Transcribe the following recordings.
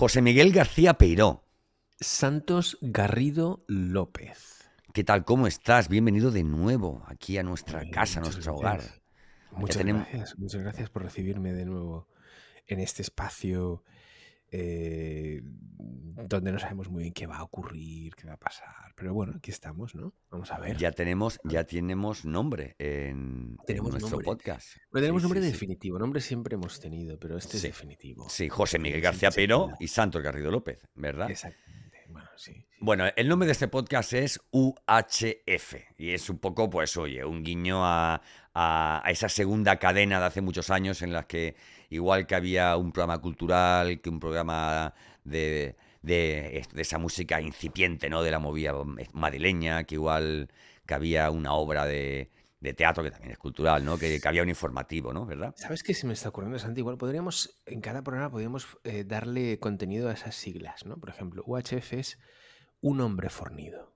José Miguel García Peiró. Santos Garrido López. ¿Qué tal? ¿Cómo estás? Bienvenido de nuevo aquí a nuestra casa, a nuestro hogar. Muchas tenemos- gracias, muchas gracias por recibirme de nuevo en este espacio eh, donde no sabemos muy bien qué va a ocurrir, qué va a pasar. Pero bueno, aquí estamos, ¿no? Vamos a ver. Ya tenemos, ya tenemos nombre en, en Tenemos nuestro nombre. podcast. Pero tenemos Sí, nombre sí, sí. definitivo. Nombre siempre hemos tenido, pero este es definitivo. Sí, José Miguel García sí. y Santos Garrido López, ¿verdad? Exactamente. Bueno, sí. Bueno, el nombre de este podcast es UHF y es un poco, pues, oye, un guiño a, a- a esa segunda cadena de hace muchos años en las que, igual que había un programa cultural, que un programa de, de, de esa música incipiente, ¿no? De la movida madrileña, que igual que había una obra de, de teatro que también es cultural, ¿no? Que, que había un informativo, ¿no? ¿Verdad? ¿Sabes qué se me está ocurriendo, Santi? Igual podríamos, en cada programa podríamos eh, darle contenido a esas siglas, ¿no? Por ejemplo, UHF es un hombre fornido.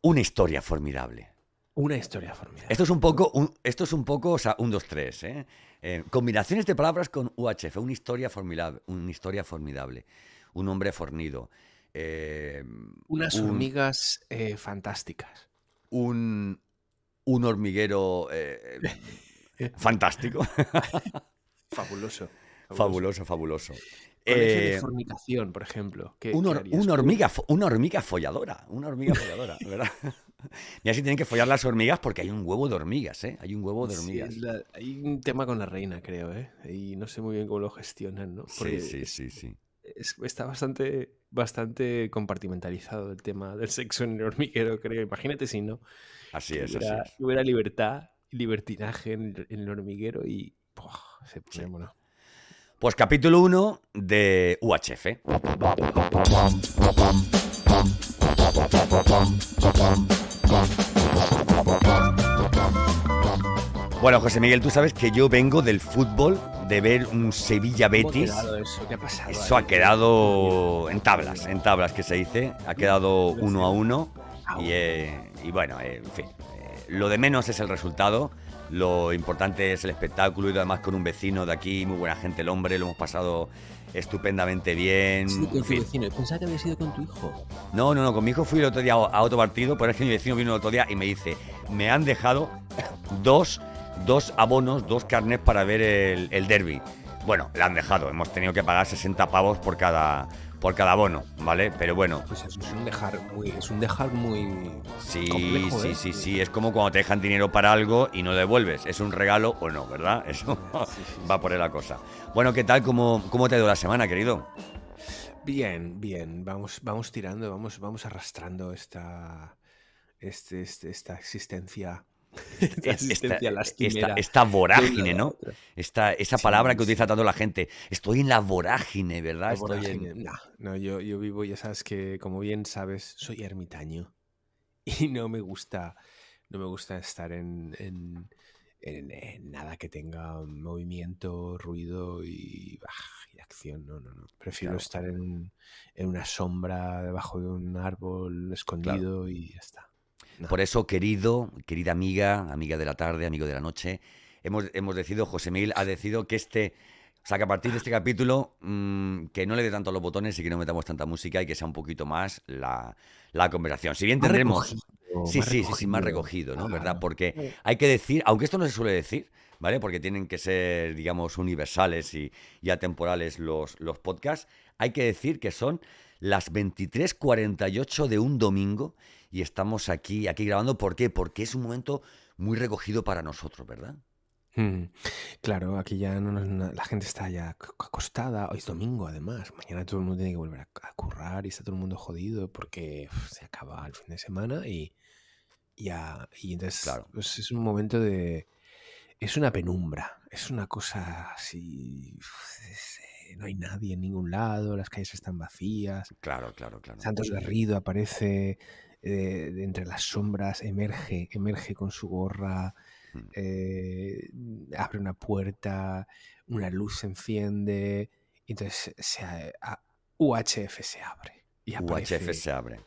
Una historia formidable. Una historia formidable. Esto es un poco, un- esto es un poco, o sea, un, dos, tres, ¿eh? Eh, combinaciones de palabras con UHF, una historia formidable, una historia formidable, un hombre fornido, eh, Unas un, hormigas eh, fantásticas. un, un hormiguero fantástico, Fabuloso. fabuloso, fabuloso. Con F de Eh, fornicación, por ejemplo. Una hormiga, una hormiga folladora, una hormiga folladora, ¿verdad? Y así tienen que follar las hormigas porque hay un huevo de hormigas, ¿eh? Hay un huevo de Sí, hormigas. la- hay un tema con la reina, creo, ¿eh? Y no sé muy bien cómo lo gestionan, ¿no? Sí, Porque sí, es- sí, sí. es- está bastante, bastante compartimentalizado el tema del sexo en el hormiguero, creo. Imagínate si no. Así es, así hubiera, es. que hubiera libertad libertinaje en, el- en el hormiguero y ¡buah! se pone Sí. bueno. Pues capítulo 1 de UHF. Bueno, José Miguel, tú sabes que yo vengo del fútbol, de ver un ¿Cómo Sevilla ha Betis. eso? ¿Qué ha pasado? Eso ha quedado en tablas, en tablas que se dice. Ha quedado uno a uno. Y, eh, y bueno, eh, en fin, eh, lo de menos es el resultado. Lo importante es el espectáculo y además con un vecino de aquí, muy buena gente el hombre, lo hemos pasado estupendamente bien. Sí, con tu vecino. Pensaba que había sido con tu hijo. No, no, no, con mi hijo fui el otro día a otro partido, pero es que mi vecino vino el otro día y me dice, me han dejado dos, dos abonos, dos carnets para ver el, el derby. Bueno, le han dejado, hemos tenido que pagar 60 pavos por cada, por cada abono, ¿vale? Pero bueno, Pues eso es un dejar muy. Es un dejar muy. sí, complejo, sí, ¿eh? sí, sí, es como cuando te dejan dinero para algo y no devuelves, es un regalo o no, ¿verdad? Eso Sí, sí, va por ahí la cosa. Bueno, ¿qué tal? ¿Cómo, cómo te ha ido la semana, querido? Bien, bien. Vamos, vamos tirando, vamos, vamos arrastrando esta. Este, este- esta existencia. Esta esta, lastimera. esta vorágine, ¿no? Esta, esa Sí, palabra que utiliza tanto la gente. Estoy en la vorágine, ¿verdad? La Estoy en- vorágine. No, no, yo, yo vivo, ya sabes que, como bien sabes, soy ermitaño. Y no me gusta, no me gusta estar en, en- nada que tenga movimiento, ruido y, y acción. No, no, no. Prefiero Claro. estar en, en una sombra, debajo de un árbol, escondido y ya está. No. Por eso, querido, querida amiga, amiga de la tarde, amigo de la noche, hemos, hemos decidido, José Miguel ha decidido que este, o sea, que a partir de este capítulo, mm, que no le dé tanto a los botones y que no metamos tanta música y que sea un poquito más la, la conversación. Si bien tendremos... Sí, sí, sí, sí, más recogido. ¿no? ¿Verdad? Claro. Porque hay que decir, aunque esto no se suele decir, ¿vale? Porque tienen que ser, digamos, universales y, y atemporales los, los podcasts, hay que decir que son las 23.48 de un domingo y estamos aquí, aquí grabando. ¿Por qué? Porque es un momento muy recogido para nosotros, ¿verdad? Mm, Claro, aquí ya no, no- la gente está ya ac- acostada. Hoy es domingo, además. Mañana todo el mundo tiene que volver a, a currar y está todo el mundo jodido porque uf, se acaba el fin de semana y ya. Y entonces Claro. pues es un momento de. Es una penumbra. Es una cosa así. es, no hay nadie en ningún lado, las calles están vacías. Claro, claro, claro. Santos Garrido aparece eh, de entre las sombras, emerge, emerge con su gorra, Mm. eh, abre una puerta, una luz se enciende, y entonces se, a- UHF se abre. Y aparece, UHF se abre.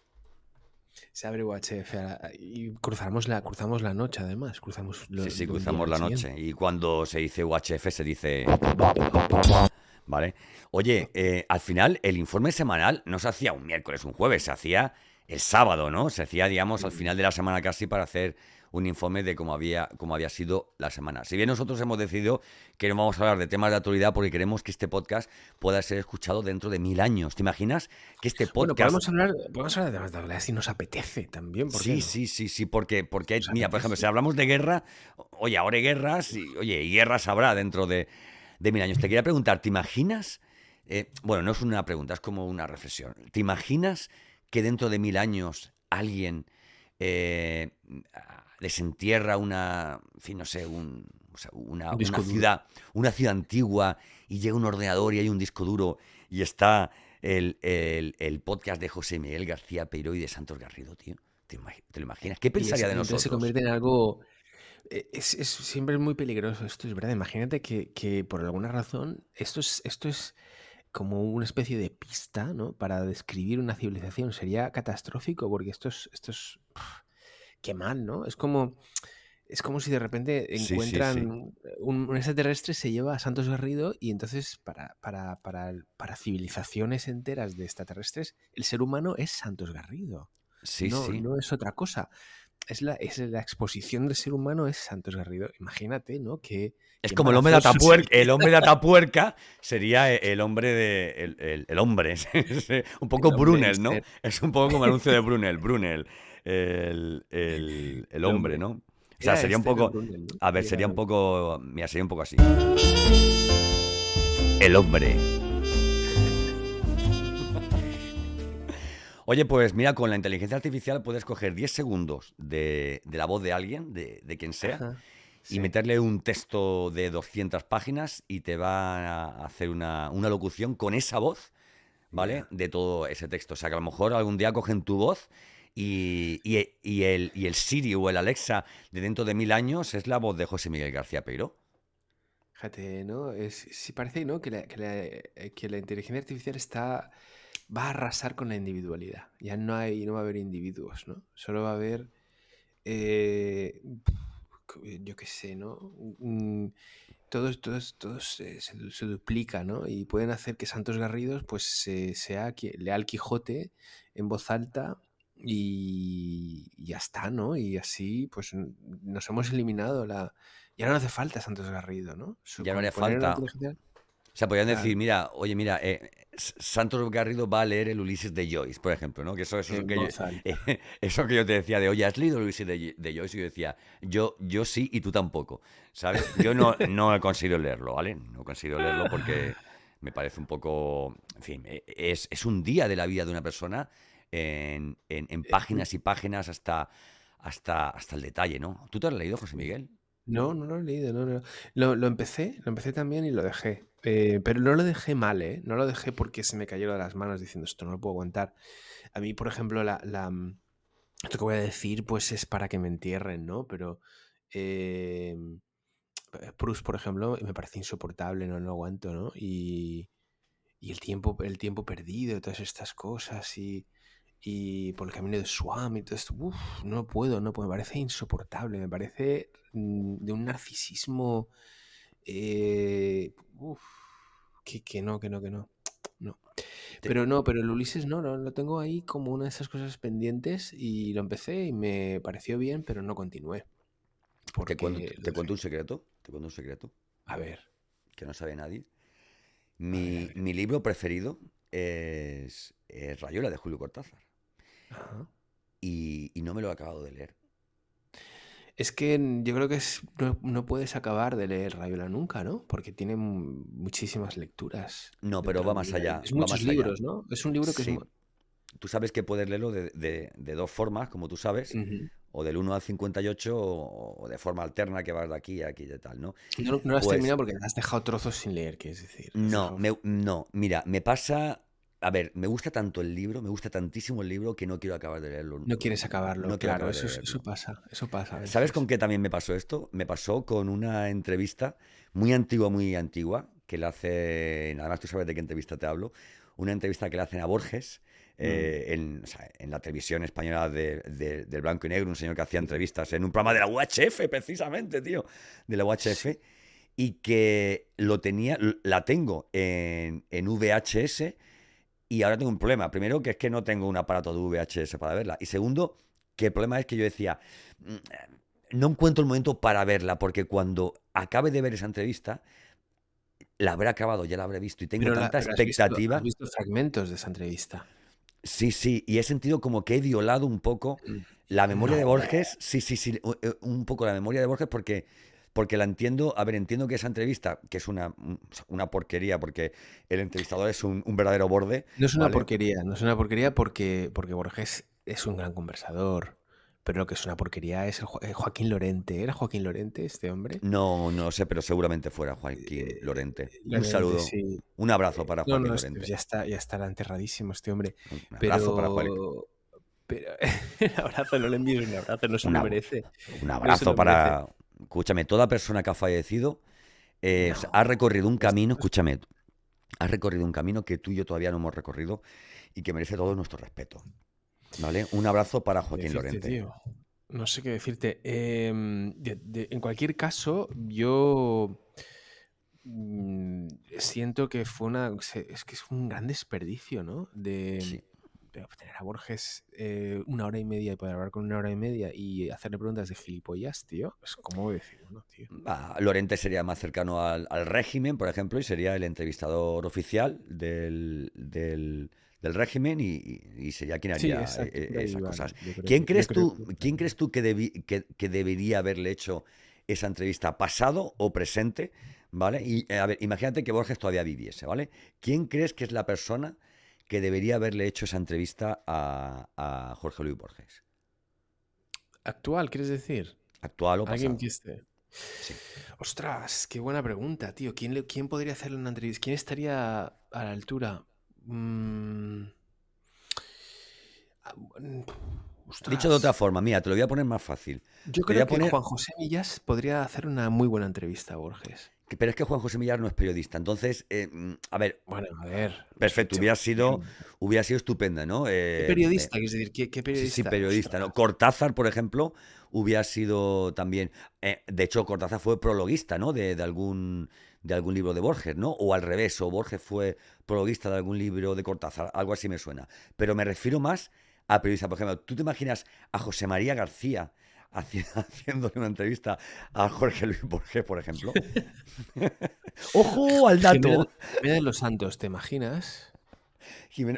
se abre UHF la- y cruzamos la, cruzamos la noche además. Cruzamos lo- Sí, sí, cruzamos la noche. Y cuando se dice UHF se dice ¿vale? Oye, eh, al final el informe semanal no se hacía un miércoles, un jueves, se hacía el sábado, ¿no? Se hacía, digamos, al final de la semana casi para hacer un informe de cómo había, cómo había sido la semana. Si bien nosotros hemos decidido que no vamos a hablar de temas de actualidad porque queremos que este podcast pueda ser escuchado dentro de mil años. ¿Te imaginas que este podcast... Bueno, podemos hablar, podemos hablar de temas de actualidad si nos apetece también. ¿por qué Sí, no? sí, sí, sí, porque, porque mira, por ejemplo, si hablamos de guerra, oye, ahora hay guerras, y, oye, y guerras habrá dentro de, de mil años. Te quería preguntar, ¿te imaginas? eh, bueno, no es una pregunta, es como una reflexión. ¿Te imaginas que dentro de mil años alguien eh, desentierra una, en fin, no sé, un, o sea, una, Un ciudad, una ciudad antigua y llega un ordenador y hay un disco duro y está el, el- el podcast de José Miguel García Peiro y de Santos Garrido, tío? ¿Te, lo imaginas? ¿Qué pensaría de entonces se nosotros? convierte en algo... eh, Es, es- siempre es muy peligroso esto, es verdad. Imagínate que, que por alguna razón esto es, esto es como una especie de pista, ¿no? Para describir una civilización. Sería catastrófico porque esto es, esto es, qué mal, ¿no? Es como, es como si de repente Sí, sí, sí. encuentran un, un extraterrestre se lleva a Santos Garrido y entonces para, para, para, para civilizaciones enteras de extraterrestres el ser humano es Santos Garrido. Sí, no, sí. no es otra cosa. Es la, es la exposición del ser humano es Santos Garrido. Imagínate, ¿no? Que, Es como el hombre de Atapuerca. El hombre de Atapuerca sería e- el hombre de. El, el- el hombre. un poco Brunel, ¿no? Es un poco como el anuncio de Brunel. Brunel. El, el- hombre. ¿no? O sea, sería un este, poco. A ver, sería un poco. Mira, sería un poco así. El hombre. Oye, pues mira, con la inteligencia artificial puedes coger 10 segundos de, de la voz de alguien, de, de quien sea, Ajá, y meterle un texto de 200 páginas y te va a hacer una, una locución con esa voz, ¿vale? De todo ese texto. O sea, que a lo mejor algún día cogen tu voz y, y- y el, y el Siri o el Alexa de dentro de mil años es la voz de José Miguel García Peiro. Fíjate, ¿no? Es, sí parece, ¿no? Que la, que la- eh, que la inteligencia artificial está, va a arrasar con la individualidad. Ya no hay, no va a haber individuos, ¿no? Solo va a haber, eh, yo qué sé, ¿no? Un- todos, todos, todos se, se du- se duplica, ¿no? Y pueden hacer que Santos Garridos, pues, se- sea qui- lea el Quijote en voz alta y ya está, ¿no? Y así, pues, nos hemos eliminado la... Ya no hace falta Santos Garrido, ¿no? Su- Ya no haría falta. O sea, podrían decir, mira, oye, mira, eh, Santos Garrido va a leer el Ulises de Joyce, por ejemplo, ¿no? Que eso, eso, es que yo, eh, eso que yo te decía de, oye, ¿has leído el Ulises de, de Joyce? Y yo decía, yo, yo sí y tú tampoco, ¿sabes? Yo no, no he conseguido leerlo, ¿vale? No he conseguido leerlo porque me parece un poco, en fin, eh, es, es un día de la vida de una persona en, en- en páginas y páginas hasta, hasta, hasta el detalle, ¿no? ¿Tú te has leído, José Miguel? No, no lo he leído, no, no. Lo, lo empecé, lo empecé también y lo dejé. Eh, pero no lo dejé mal, ¿eh? No lo dejé porque se me cayó de las manos diciendo esto no lo puedo aguantar. A mí, por ejemplo, la, la, mm, esto que voy a decir, pues es para que me entierren, ¿no? Pero eh, Proust, por ejemplo, me parece insoportable, no lo aguanto, ¿no? Y, y el tiempo, el tiempo perdido, todas estas cosas y, y por el camino de Swam y todo esto, uf, no puedo, no puedo, me parece insoportable, me parece mm, de un narcisismo eh, uf, que, que no, que no, que no, no. Te- Pero no, pero el Ulises no, lo, lo tengo ahí como una de esas cosas pendientes y lo empecé y me pareció bien, pero no continué. Te Porque cuento, lo te cuento un secreto, te cuento un secreto. A ver, que no sabe nadie. a ver, a Mi, ver. mi libro preferido es, es Rayuela de Julio Cortázar. Ajá. Y, y no me lo he acabado de leer. Es que yo creo que es- no, no puedes acabar de leer Rayola nunca, ¿no? Porque tiene mu- muchísimas lecturas No, pero va de más allá, Es va muchos más allá. libros, ¿no? Es un libro que. Sí. Tú sabes que puedes leerlo de, de- de dos formas, como tú sabes, o del 1 al 58 o, o de forma alterna que vas de aquí a aquí y tal, ¿no? No, no lo has Pues terminado porque has dejado trozos sin leer, quieres decir. No, me- no, mira, me pasa... A ver, me gusta tanto el libro, me gusta tantísimo el libro que no quiero acabar de leerlo. No quieres acabarlo, No claro, acabar eso, es- eso pasa, eso pasa ¿Sabes con qué también me pasó esto? Me pasó con una entrevista muy antigua, muy antigua, que le hacen, además tú sabes de qué entrevista te hablo, una entrevista que le hacen a Borges Mm, eh, en, o sea, en la televisión española de- de- del blanco y negro, un señor que hacía entrevistas en un programa de la UHF, precisamente, tío, de la UHF. y que lo tenía, la tengo en, en VHS y ahora tengo un problema. Primero, que es que no tengo un aparato de VHS para verla. Y segundo, que el problema es que yo decía, mm, no encuentro el momento para verla, porque cuando acabe de ver esa entrevista, la habré acabado, ya la habré visto y tengo tanta expectativa. Has visto, fragmentos de esa entrevista? Sí, sí, y he sentido como que he violado un poco mm, la memoria de Borges. Sí, sí, sí, eh, un poco la memoria de Borges porque porque la entiendo, a ver, entiendo que esa entrevista, que es una, una porquería, porque el entrevistador es un, verdadero borde. No es una porquería, no es una porquería porque, porque Borges es un gran conversador. Pero lo que es una porquería es el Joaquín Lorente. ¿Era Joaquín Lorente este hombre? No, no sé, pero seguramente fuera Joaquín eh, Lorente. un saludo. Un abrazo para Joaquín Lorente. Ya está, ya estará enterradísimo este hombre. Un abrazo para Joaquín. Pero un abrazo, no le envíes un abrazo, no se lo merece. Un abrazo para, escúchame, toda persona que ha fallecido eh, ha recorrido un camino, escúchame, ha recorrido un camino que tú y yo todavía no hemos recorrido y que merece todo nuestro respeto. ¿Vale? Un abrazo para Joaquín Lorente. No sé qué decirte. Em, en cualquier caso, yo mm, siento que fue una. Es que es un gran desperdicio, ¿no? De, pero tener a Borges eh, una hora y media y poder hablar con una hora y media y hacerle preguntas de gilipollas, tío, es como decirlo, ¿no, tío? Lorente sería más cercano al, régimen, por ejemplo, y sería el entrevistador oficial del, del, régimen y, sería quien haría eh, esas cosas. ¿Quién, crees tú, ¿Quién crees tú que, que, debería haberle hecho esa entrevista, pasado o presente? ¿Vale? Y a ver, imagínate que Borges todavía viviese, ¿vale? ¿Quién crees que es la persona que debería haberle hecho esa entrevista a, Jorge Luis Borges. ¿Actual, quieres decir? Actual o pasado. ¿Alguien que Sí. Ostras, qué buena pregunta, tío. ¿Quién, ¿Quién podría hacerle una entrevista? ¿Quién estaría a la altura? Mm. Ah, Dicho de otra forma, mira, te lo voy a poner más fácil. Yo creo que Juan José Millas podría hacer una muy buena entrevista a Borges. Pero es que Juan José Millar no es periodista. Entonces, eh, mm, a ver. Bueno, a ver. Perfecto, hubiera sido, hubiera sido estupenda, ¿no? ¿Qué eh, periodista? Eh, decir, ¿qué, periodista? Sí, periodista, ¿no? Cortázar, por ejemplo, hubiera sido también. de hecho, Cortázar fue prologuista, ¿no? De, algún de algún libro de Borges, ¿no? O al revés, o Borges fue prologuista de algún libro de Cortázar, algo así me suena. Pero me refiero más a periodista. Por ejemplo, ¿tú te imaginas a José María García haciéndole una entrevista a Jorge Luis Borges, por ejemplo. ¡Ojo al dato! de los Santos, ¿te imaginas?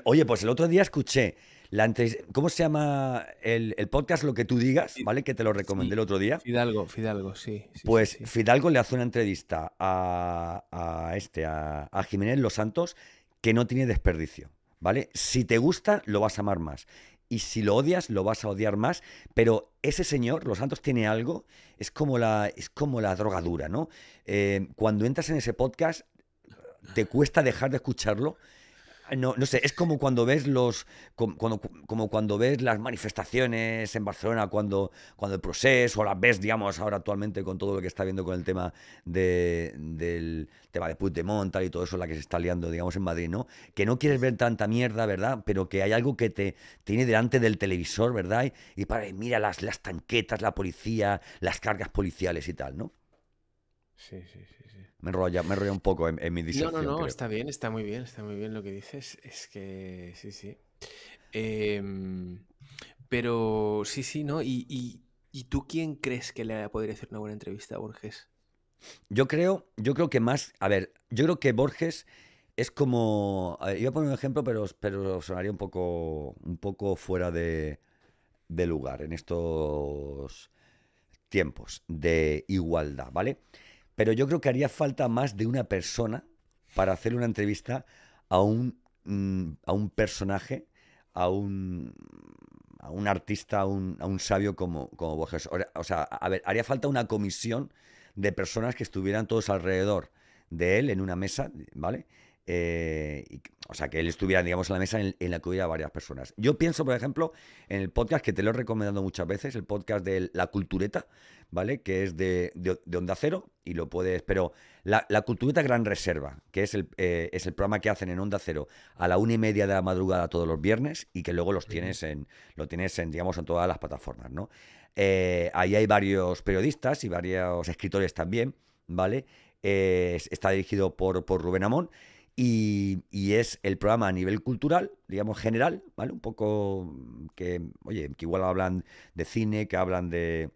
Oye, pues el otro día escuché la ¿Cómo se llama el, podcast Lo que tú digas? ¿Vale? Que te lo recomendé el otro día. Fidalgo, Fidalgo, sí. pues Fidalgo le hace una entrevista a, este, a, a Jiménez Los Santos que no tiene desperdicio. ¿Vale? Si te gusta, lo vas a amar más y si lo odias, lo vas a odiar más. Pero ese señor, Los Santos, tiene algo, es como la, es como la drogadura, ¿no? Eh, cuando entras en ese podcast, te cuesta dejar de escucharlo no, no sé, es como cuando ves los. Como, como, cuando ves las manifestaciones en Barcelona, cuando, cuando el proceso, o las ves, digamos, ahora actualmente con todo lo que está viendo con el tema de, del tema de Puigdemont tal, y todo eso, la que se está liando, digamos, en Madrid, ¿no? Que no quieres ver tanta mierda, ¿verdad? Pero que hay algo que te tiene delante del televisor, ¿verdad? Y, para, mira las, las tanquetas, la policía, las cargas policiales y tal, ¿no? Sí, sí, sí. Me enrolla, me enrolla un poco en, mi diserción. No, no, no, está bien, está muy bien, está muy bien lo que dices. Es que sí, sí. Em, pero sí, sí, ¿no? ¿Y, tú quién crees que le podría hacer una buena entrevista a Borges? Yo creo, yo creo que más, a ver, yo creo que Borges es como, iba a poner un ejemplo, pero, pero sonaría un poco, un poco fuera de, de lugar en estos tiempos de igualdad, ¿vale? Pero yo creo que haría falta más de una persona para hacer una entrevista a un, mm, a un personaje, a un, a un artista, a un, a un sabio como, como Borges. O sea, a ver, haría falta una comisión de personas que estuvieran todos alrededor de él en una mesa, ¿vale? Eh, o sea, que él estuviera, digamos, en la mesa en, la que hubiera varias personas. Yo pienso, por ejemplo, en el podcast que te lo he recomendado muchas veces, el podcast de La Cultureta, ¿vale? Que es de, de, Onda Cero y lo puedes... Pero la, la Cultureta Gran Reserva, que es el, eh, es el programa que hacen en Onda Cero a la una y media de la madrugada todos los viernes y que luego los tienes en, lo tienes en, digamos, en todas las plataformas, ¿no? Eh, ahí hay varios periodistas y varios escritores también, ¿vale? eh, está dirigido por, por Rubén Amón. Y, y, es el programa a nivel cultural, digamos general, ¿vale? Un poco que, oye, que igual hablan de cine, que hablan de,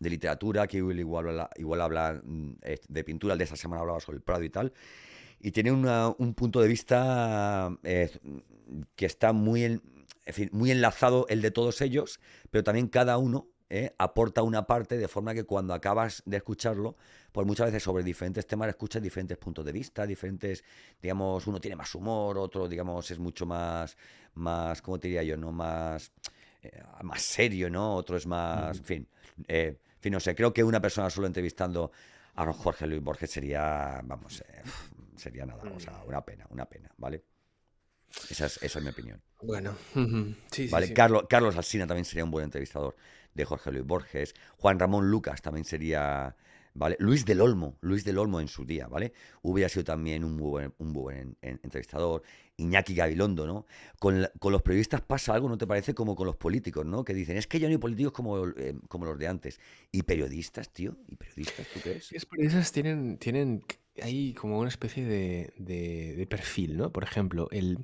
de literatura, que igual, igual habla mm, de pintura, el de esta semana hablaba sobre el Prado y tal, y tiene un punto de vista eh, que está muy, en, muy enlazado el de todos ellos, pero también cada uno eh, aporta una parte de forma que cuando acabas de escucharlo, pues muchas veces sobre diferentes temas escuchas diferentes puntos de vista, diferentes, digamos, uno tiene más humor, otro, digamos, es mucho más, más, ¿cómo te diría yo? no Más, eh, más serio, ¿no? Otro es más, en fin. En fin, no sé, creo que una persona solo entrevistando a Jorge Luis Borges sería, vamos, eh, sería nada, o sea, una pena, una pena, ¿vale? Esa es, mi opinión. Bueno, sí, ¿Vale? sí, Carlos, Carlos Alsina también sería un buen entrevistador de Jorge Luis Borges. Juan Ramón Lucas también sería ¿vale? Luis del Olmo, Luis del Olmo en su día, ¿vale? Hubiera sido también un buen, un buen entrevistador. Iñaki Gabilondo, ¿no? Con, los periodistas pasa algo, ¿no te parece? Como con los políticos, ¿no? Que dicen, es que ya no hay políticos como, eh, como los de antes. ¿Y periodistas, tío? ¿Y periodistas, tú crees? Los periodistas tienen, tienen ahí como una especie de, perfil, ¿no? Por ejemplo, el...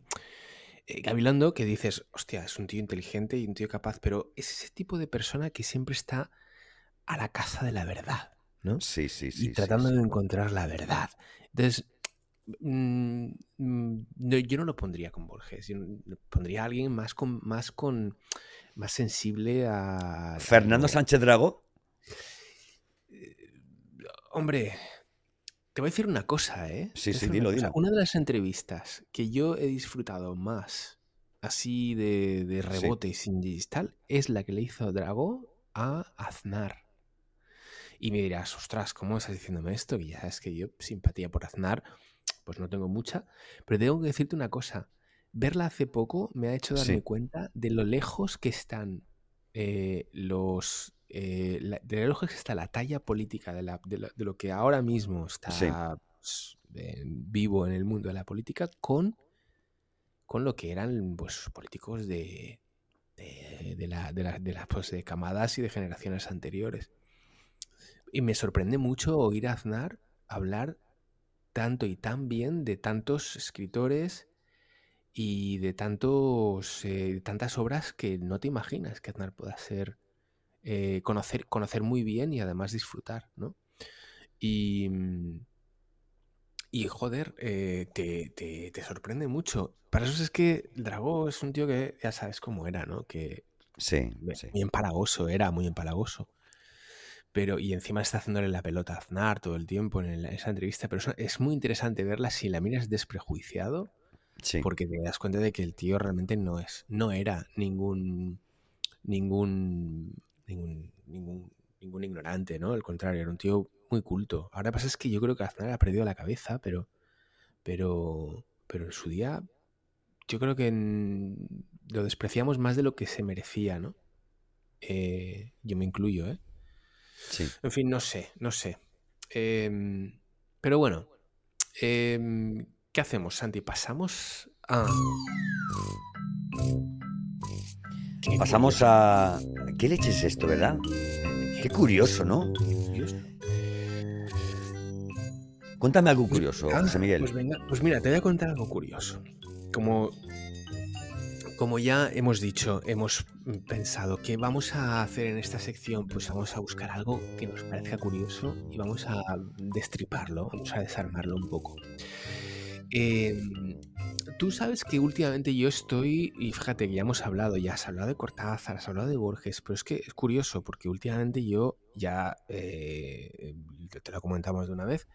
Eh, Gabilondo, que dices, hostia, es un tío inteligente y un tío capaz, pero es ese tipo de persona que siempre está a la caza de la verdad. Sí, sí, sí. Y tratando de encontrar la verdad. Entonces, mm, mm, yo no lo pondría con Borges, yo pondría a alguien más con más con más sensible a Fernando Sánchez Drago. Eh, hombre, te voy a decir una cosa, ¿eh? Sí, sí, dilo, una, una de las entrevistas que yo he disfrutado más así de, de rebote y sin digital es la que le hizo Drago a Aznar. Y me dirás, ostras, ¿cómo estás diciéndome esto? Y ya sabes que yo, simpatía por Aznar, pues no tengo mucha. Pero tengo que decirte una cosa. Verla hace poco me ha hecho darme cuenta de lo lejos que están eh, los. Eh, de lo lejos que está la talla política de, la, de, lo, que ahora mismo está pues, vivo en el mundo de la política con, con lo que eran pues, políticos de, de, la, de, la, de las pues, de camadas y de generaciones anteriores. Y me sorprende mucho oír a Aznar hablar tanto y tan bien de tantos escritores y de tantos eh, tantas obras que no te imaginas que Aznar pueda ser eh, conocer, conocer muy bien y además disfrutar, ¿no? Y, mm, y joder, eh, te, sorprende mucho. Para eso es que Dragó es un tío que ya sabes cómo era, ¿no? Que sí, muy empalagoso, era muy empalagoso pero y encima está haciéndole la pelota a Aznar todo el tiempo en, esa entrevista, pero es muy interesante verla si la miras desprejuiciado, porque te das cuenta de que el tío realmente no es, no era ningún, ningún, ningún, ningún, ignorante, ¿no? Al contrario, era un tío muy culto. Ahora pasa es que yo creo que Aznar ha perdido la cabeza, pero, pero, pero en su día yo creo que lo despreciamos más de lo que se merecía, ¿no? Eh, yo me incluyo, ¿eh? En fin, no sé, no sé. Em, pero bueno, em, ¿qué hacemos, Santi? Pasamos a... Pasamos a... ¿Qué leche es esto, verdad? Qué curioso, ¿no? Cuéntame algo pues, curioso, José Miguel. Pues, pues mira, te voy a contar algo curioso. Como como ya hemos dicho, hemos pensado que vamos a hacer en esta sección, pues vamos a buscar algo que nos parezca curioso y vamos a destriparlo, vamos a desarmarlo un poco. Em, tú sabes que últimamente yo estoy, y fíjate que ya hemos hablado, ya has hablado de Cortázar, has hablado de Borges, pero es que es curioso porque últimamente yo ya, eh, te lo comentamos de una vez,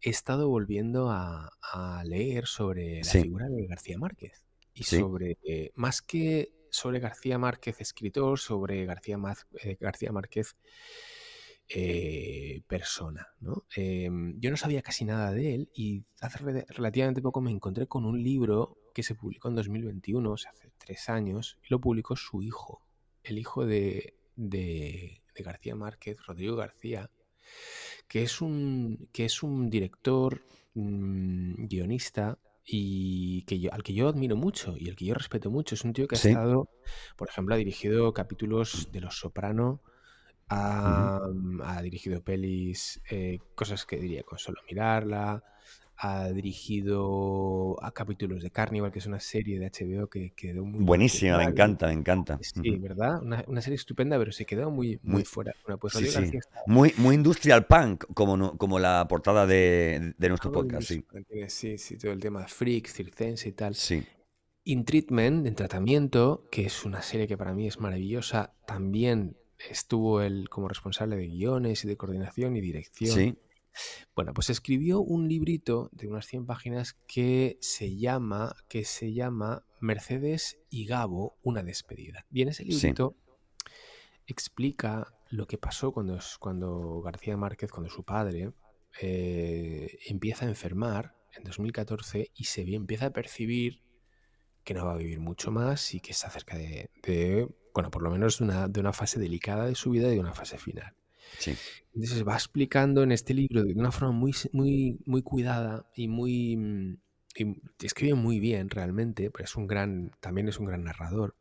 he estado volviendo a, leer sobre la figura de García Márquez y sobre, eh, más que sobre García Márquez, escritor, sobre García, eh, García Márquez, eh, persona. ¿no? Em, yo no sabía casi nada de él y hace relativamente poco me encontré con un libro que se publicó en 2021, o sea, hace tres años, y lo publicó su hijo, el hijo de, de, García Márquez, Rodrigo García, que es un, que es un director, mm, guionista, y que yo, al que yo admiro mucho y al que yo respeto mucho. Es un tío que ha estado, por ejemplo, ha dirigido capítulos de Los Soprano Ha, ha dirigido pelis, eh, cosas que diría con solo mirarla. Ha dirigido a capítulos de Carnival, que es una serie de HBO que quedó muy... Buenísima, me encanta, me encanta. Sí, ¿verdad? Una, una, serie estupenda, pero se quedó muy, muy, muy fuera. Bueno, pues sí, sí. Muy, muy industrial punk, como, como la portada de, de nuestro Ah, podcast, sí. Sí, sí, todo el tema de Freaks, Circense y tal. Sí. In Treatment, en tratamiento, que es una serie que para mí es maravillosa, también estuvo él como responsable de guiones y de coordinación y dirección. Sí. Bueno, pues escribió un librito de unas 100 páginas que se llama, que se llama Mercedes y Gabo, una despedida. Y en ese librito explica lo que pasó cuando, cuando García Márquez, cuando su padre, eh, empieza a enfermar en 2014 y se empieza a percibir que no va a vivir mucho más y que está cerca de, de bueno, por lo menos de una, de una fase delicada de su vida y de una fase final. Sí. Entonces va explicando en este libro de una forma muy, muy, muy cuidada y muy... Y escribe muy bien realmente, pero es un gran, también es un gran narrador.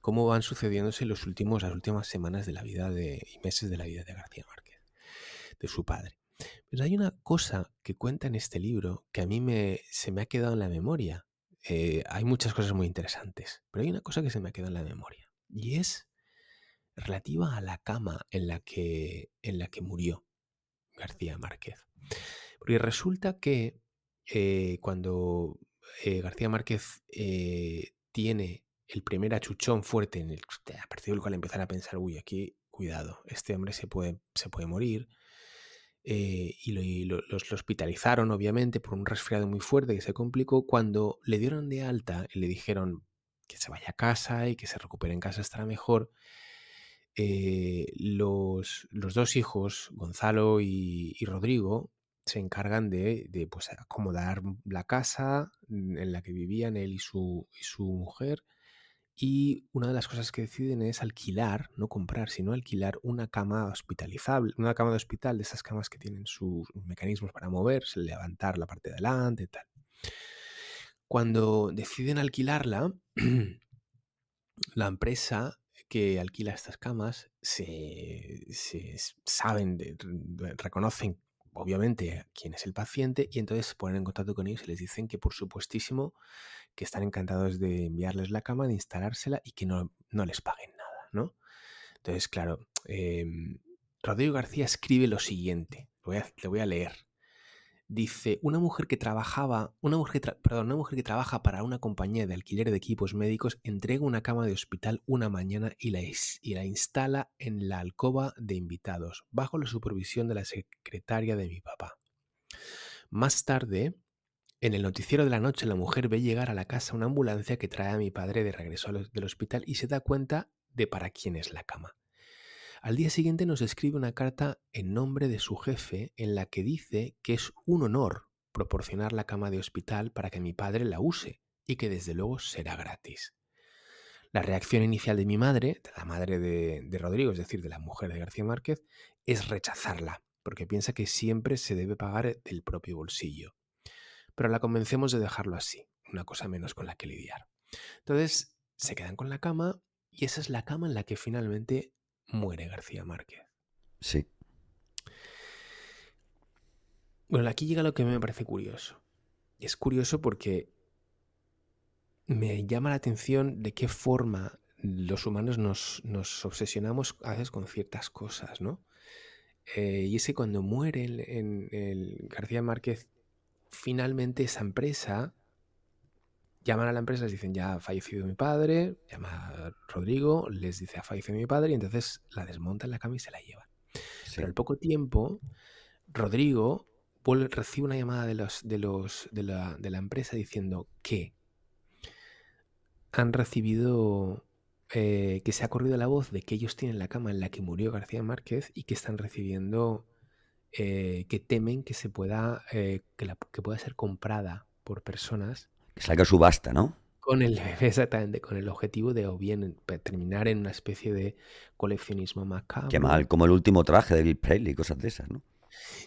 Cómo van sucediéndose los últimos, las últimas semanas de la vida de, y meses de la vida de García Márquez, de su padre. Pero hay una cosa que cuenta en este libro que a mí me, se me ha quedado en la memoria. Eh, hay muchas cosas muy interesantes, pero hay una cosa que se me ha quedado en la memoria y es relativa a la cama en la que, en la que murió García Márquez. Porque resulta que eh, cuando eh, García Márquez eh, tiene el primer achuchón fuerte, en el, a partir del cual empezar a pensar, uy, aquí, cuidado, este hombre se puede, se puede morir. y, lo, los, lo hospitalizaron, obviamente, por un resfriado muy fuerte que se complicó. Cuando le dieron de alta y le dijeron que se vaya a casa y que se recupere en casa estará mejor, eh, los, los, dos hijos, Gonzalo y, Rodrigo, se encargan de, de pues, acomodar la casa en la que vivían él y su, y su, mujer. Y una de las cosas que deciden es alquilar, no comprar, sino alquilar una cama hospitalizable, una cama de hospital, de esas camas que tienen sus mecanismos para moverse, levantar la parte de adelante y tal. Cuando deciden alquilarla, la empresa que alquila estas camas se, se saben, de, reconocen obviamente quién es el paciente y entonces se ponen en contacto con ellos y les dicen que por supuestísimo que están encantados de enviarles la cama, de instalársela y que no, no les paguen nada, ¿no? Entonces, claro, eh, Rodrigo García escribe lo siguiente, le voy a leer dice una mujer que trabajaba, una mujer perdón, una mujer que trabaja para una compañía de alquiler de equipos médicos entrega una cama de hospital una mañana y la, y la instala en la alcoba de invitados, bajo la supervisión de la secretaria de mi papá. Más tarde, en el noticiero de la noche, la mujer ve llegar a la casa una ambulancia que trae a mi padre de regreso del hospital y se da cuenta de para quién es la cama. Al día siguiente nos escribe una carta en nombre de su jefe en la que dice que es un honor proporcionar la cama de hospital para que mi padre la use y que desde luego será gratis. La reacción inicial de mi madre, de la madre de, de, Rodrigo, es decir, de la mujer de García Márquez, es rechazarla, porque piensa que siempre se debe pagar del propio bolsillo. Pero la convencemos de dejarlo así, una cosa menos con la que lidiar. Entonces, se quedan con la cama y esa es la cama en la que finalmente muere García Márquez. Sí. Bueno, aquí llega lo que me parece curioso. Es curioso porque me llama la atención de qué forma los humanos nos, nos obsesionamos a veces con ciertas cosas, ¿no? Eh, y es que cuando muere el, el García Márquez, finalmente esa empresa llaman a la empresa, les dicen ya ha fallecido mi padre, llama a Rodrigo, les dice ha fallecido mi padre y entonces la desmontan la cama y se la llevan. Sí. Pero al poco tiempo, Rodrigo vuelve, recibe una llamada de, los, de, los, de, la, de la empresa diciendo que han recibido, eh, que se ha corrido la voz de que ellos tienen la cama en la que murió García Márquez y que están recibiendo, eh, que temen que se pueda, eh, que, la, que pueda ser comprada por personas que salga subasta, ¿no? Con el, exactamente, con el objetivo de o bien terminar en una especie de coleccionismo macabro. Qué mal, como el último traje de Bill Presley y cosas de esas, ¿no?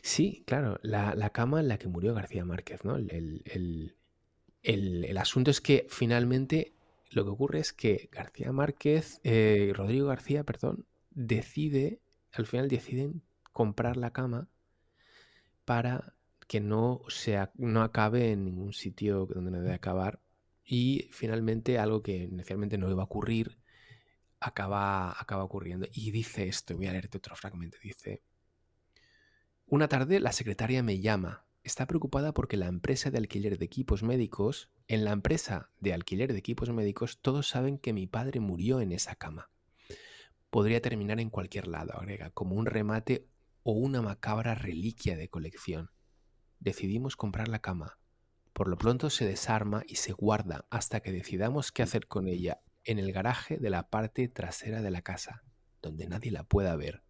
Sí, claro, la, la cama en la que murió García Márquez, ¿no? El, el, el, el, asunto es que finalmente lo que ocurre es que García Márquez, eh, Rodrigo García, perdón, decide, al final deciden comprar la cama para que no, sea, no acabe en ningún sitio donde no debe acabar. Y finalmente algo que inicialmente no iba a ocurrir, acaba, acaba ocurriendo. Y dice esto, voy a leerte otro fragmento, dice, una tarde la secretaria me llama. Está preocupada porque la empresa de alquiler de equipos médicos, en la empresa de alquiler de equipos médicos, todos saben que mi padre murió en esa cama. Podría terminar en cualquier lado, agrega, como un remate o una macabra reliquia de colección. Decidimos comprar la cama. Por lo pronto se desarma y se guarda hasta que decidamos qué hacer con ella en el garaje de la parte trasera de la casa, donde nadie la pueda ver.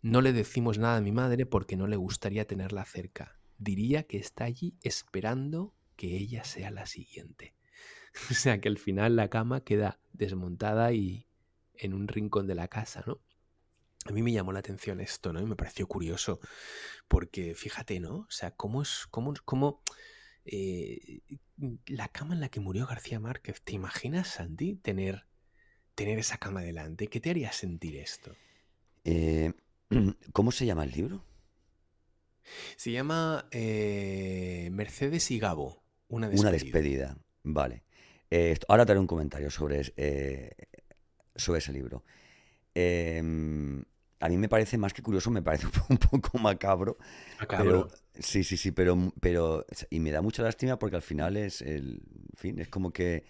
No le decimos nada a mi madre porque no le gustaría tenerla cerca. Diría que está allí esperando que ella sea la siguiente. O sea que al final la cama queda desmontada y en un rincón de la casa, ¿no? A mí me llamó la atención esto, ¿no? Y me pareció curioso, porque fíjate, ¿no? O sea, cómo es, cómo, cómo eh, la cama en la que murió García Márquez, ¿te imaginas, Santi, tener, tener esa cama delante? ¿Qué te haría sentir esto? Eh, ¿Cómo se llama el libro? Se llama eh, Mercedes y Gabo, una despedida. Una despedida, vale. ahora te haré un comentario sobre, sobre ese libro. Em, a mí me parece más que curioso, me parece un poco macabro. Macabro. sí, sí, sí, pero, pero. Y me da mucha lástima porque al final es. El, fin, es como que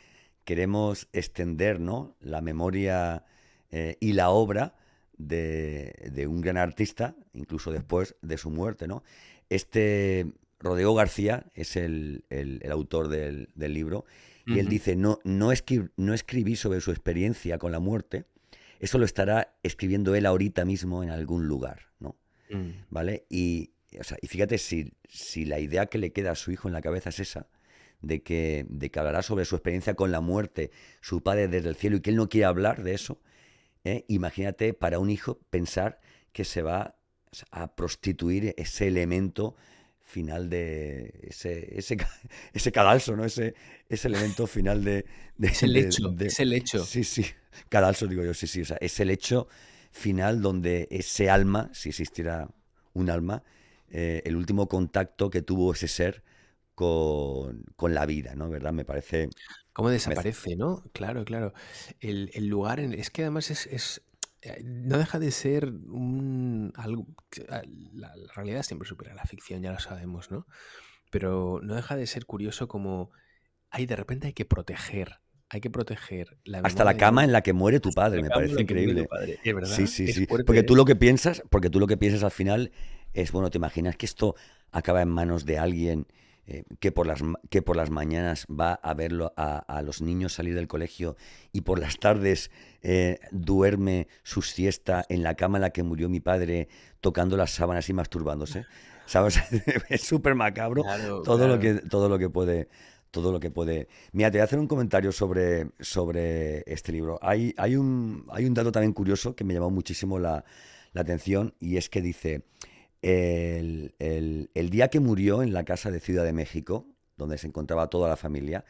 queremos extender ¿no? la memoria eh, y la obra de, un gran artista, incluso después de su muerte. ¿no? Este. Rodrigo García es el, autor del, libro. Y él dice: no, no, no escribí sobre su experiencia con la muerte, eso lo estará escribiendo él ahorita mismo en algún lugar, ¿no? Mm. ¿Vale? Y, y fíjate, si, si la idea que le queda a su hijo en la cabeza es esa, de que, de que hablará sobre su experiencia con la muerte, su padre desde el cielo, y que él no quiere hablar de eso, ¿eh? imagínate para un hijo pensar que se va a prostituir ese elemento final de ese, ese, ese cadalso, ¿no? Ese, ese elemento final de... de es el hecho, es el hecho. Sí, sí, cadalso digo yo, sí, sí, o sea, es el hecho final donde ese alma, si existiera un alma, eh, el último contacto que tuvo ese ser con, con, la vida, ¿no? ¿Verdad? Me parece... ¿Cómo desaparece, no? Claro, claro. El, el lugar, en, es que además es, es eh, no deja de ser un algo ah, la, realidad siempre supera la ficción, ya lo sabemos, ¿no? Pero no deja de ser curioso como hay de repente hay que proteger, hay que proteger la hasta la cama en la que muere tu padre, me parece increíble. Sí, sí, sí. Porque tú lo que piensas, porque tú lo que piensas al final es bueno, te imaginas que esto acaba en manos de alguien eh, que, por las, que por las mañanas va a verlo a, los niños salir del colegio y por las tardes eh, duerme su siesta en la cama en la que murió mi padre tocando las sábanas y masturbándose. ¿Sabes? es súper macabro todo, Lo que, todo lo que puede todo lo que puede. Mira, te voy a hacer un comentario sobre, sobre este libro. Hay, hay, un, hay un dato también curioso que me llamó muchísimo la, la atención y es que dice, el, día que murió en la casa de Ciudad de México, donde se encontraba toda la familia,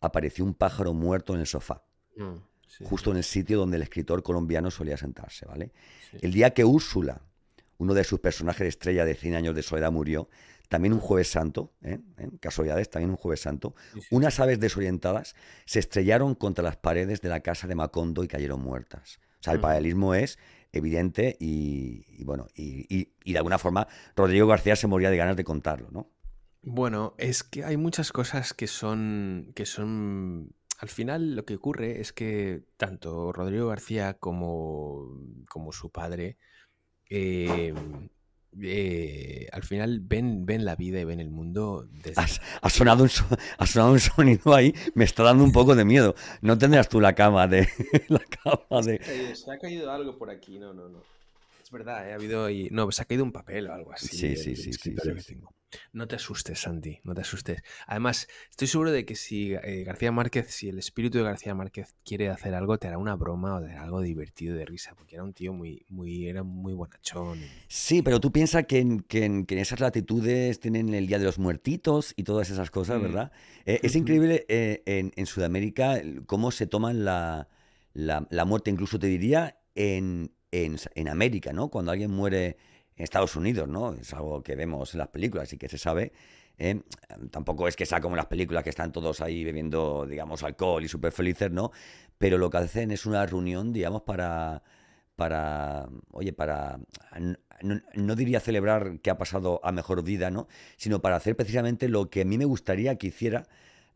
apareció un pájaro muerto en el sofá. Mm, justo en el sitio donde el escritor colombiano solía sentarse, ¿vale? El día que Úrsula, uno de sus personajes estrella de 100 años de soledad, murió, también un jueves santo, ¿eh? ¿Eh? casualidades, también un jueves santo, unas aves desorientadas se estrellaron contra las paredes de la casa de Macondo y cayeron muertas. O sea, el paralelismo es evidente y, bueno, y, de alguna forma Rodrigo García se moría de ganas de contarlo, ¿no? Bueno, es que hay muchas cosas que son, que son al final lo que ocurre es que tanto Rodrigo García como, como su padre eh, eh, al final ven, ven la vida y ven el mundo. Desde... Ha, sonado un, sonado un sonido ahí, me está dando un poco de miedo. No tendrás tú la cama de. la cama de... Se ha caído algo por aquí, no, no, no. Es verdad, ¿eh? ha habido ahí. No, se ha caído un papel o algo así. Sí, sí, sí, sí, No te asustes, Santi, no te asustes. Además, estoy seguro de que si eh, García Márquez, si el espíritu de García Márquez quiere hacer algo, te hará una broma o te hará algo divertido de risa, porque era un tío muy, muy, era muy bonachón. Sí, pero tú piensas que en, que, en, esas latitudes tienen el Día de los Muertitos y todas esas cosas, mm. ¿verdad? Eh, es increíble en, en, Sudamérica cómo se toman la, la, la muerte, incluso te diría, en, en, en América, ¿no? Cuando alguien muere en Estados Unidos, ¿no? Es algo que vemos en las películas y que se sabe. ¿eh? Tampoco es que sea como las películas que están todos ahí bebiendo, digamos, alcohol y súper felices, ¿no? Pero lo que hacen es una reunión, digamos, para, para, oye, para, no, diría celebrar que ha pasado a mejor vida, ¿no? Sino para hacer precisamente lo que a mí me gustaría que hiciera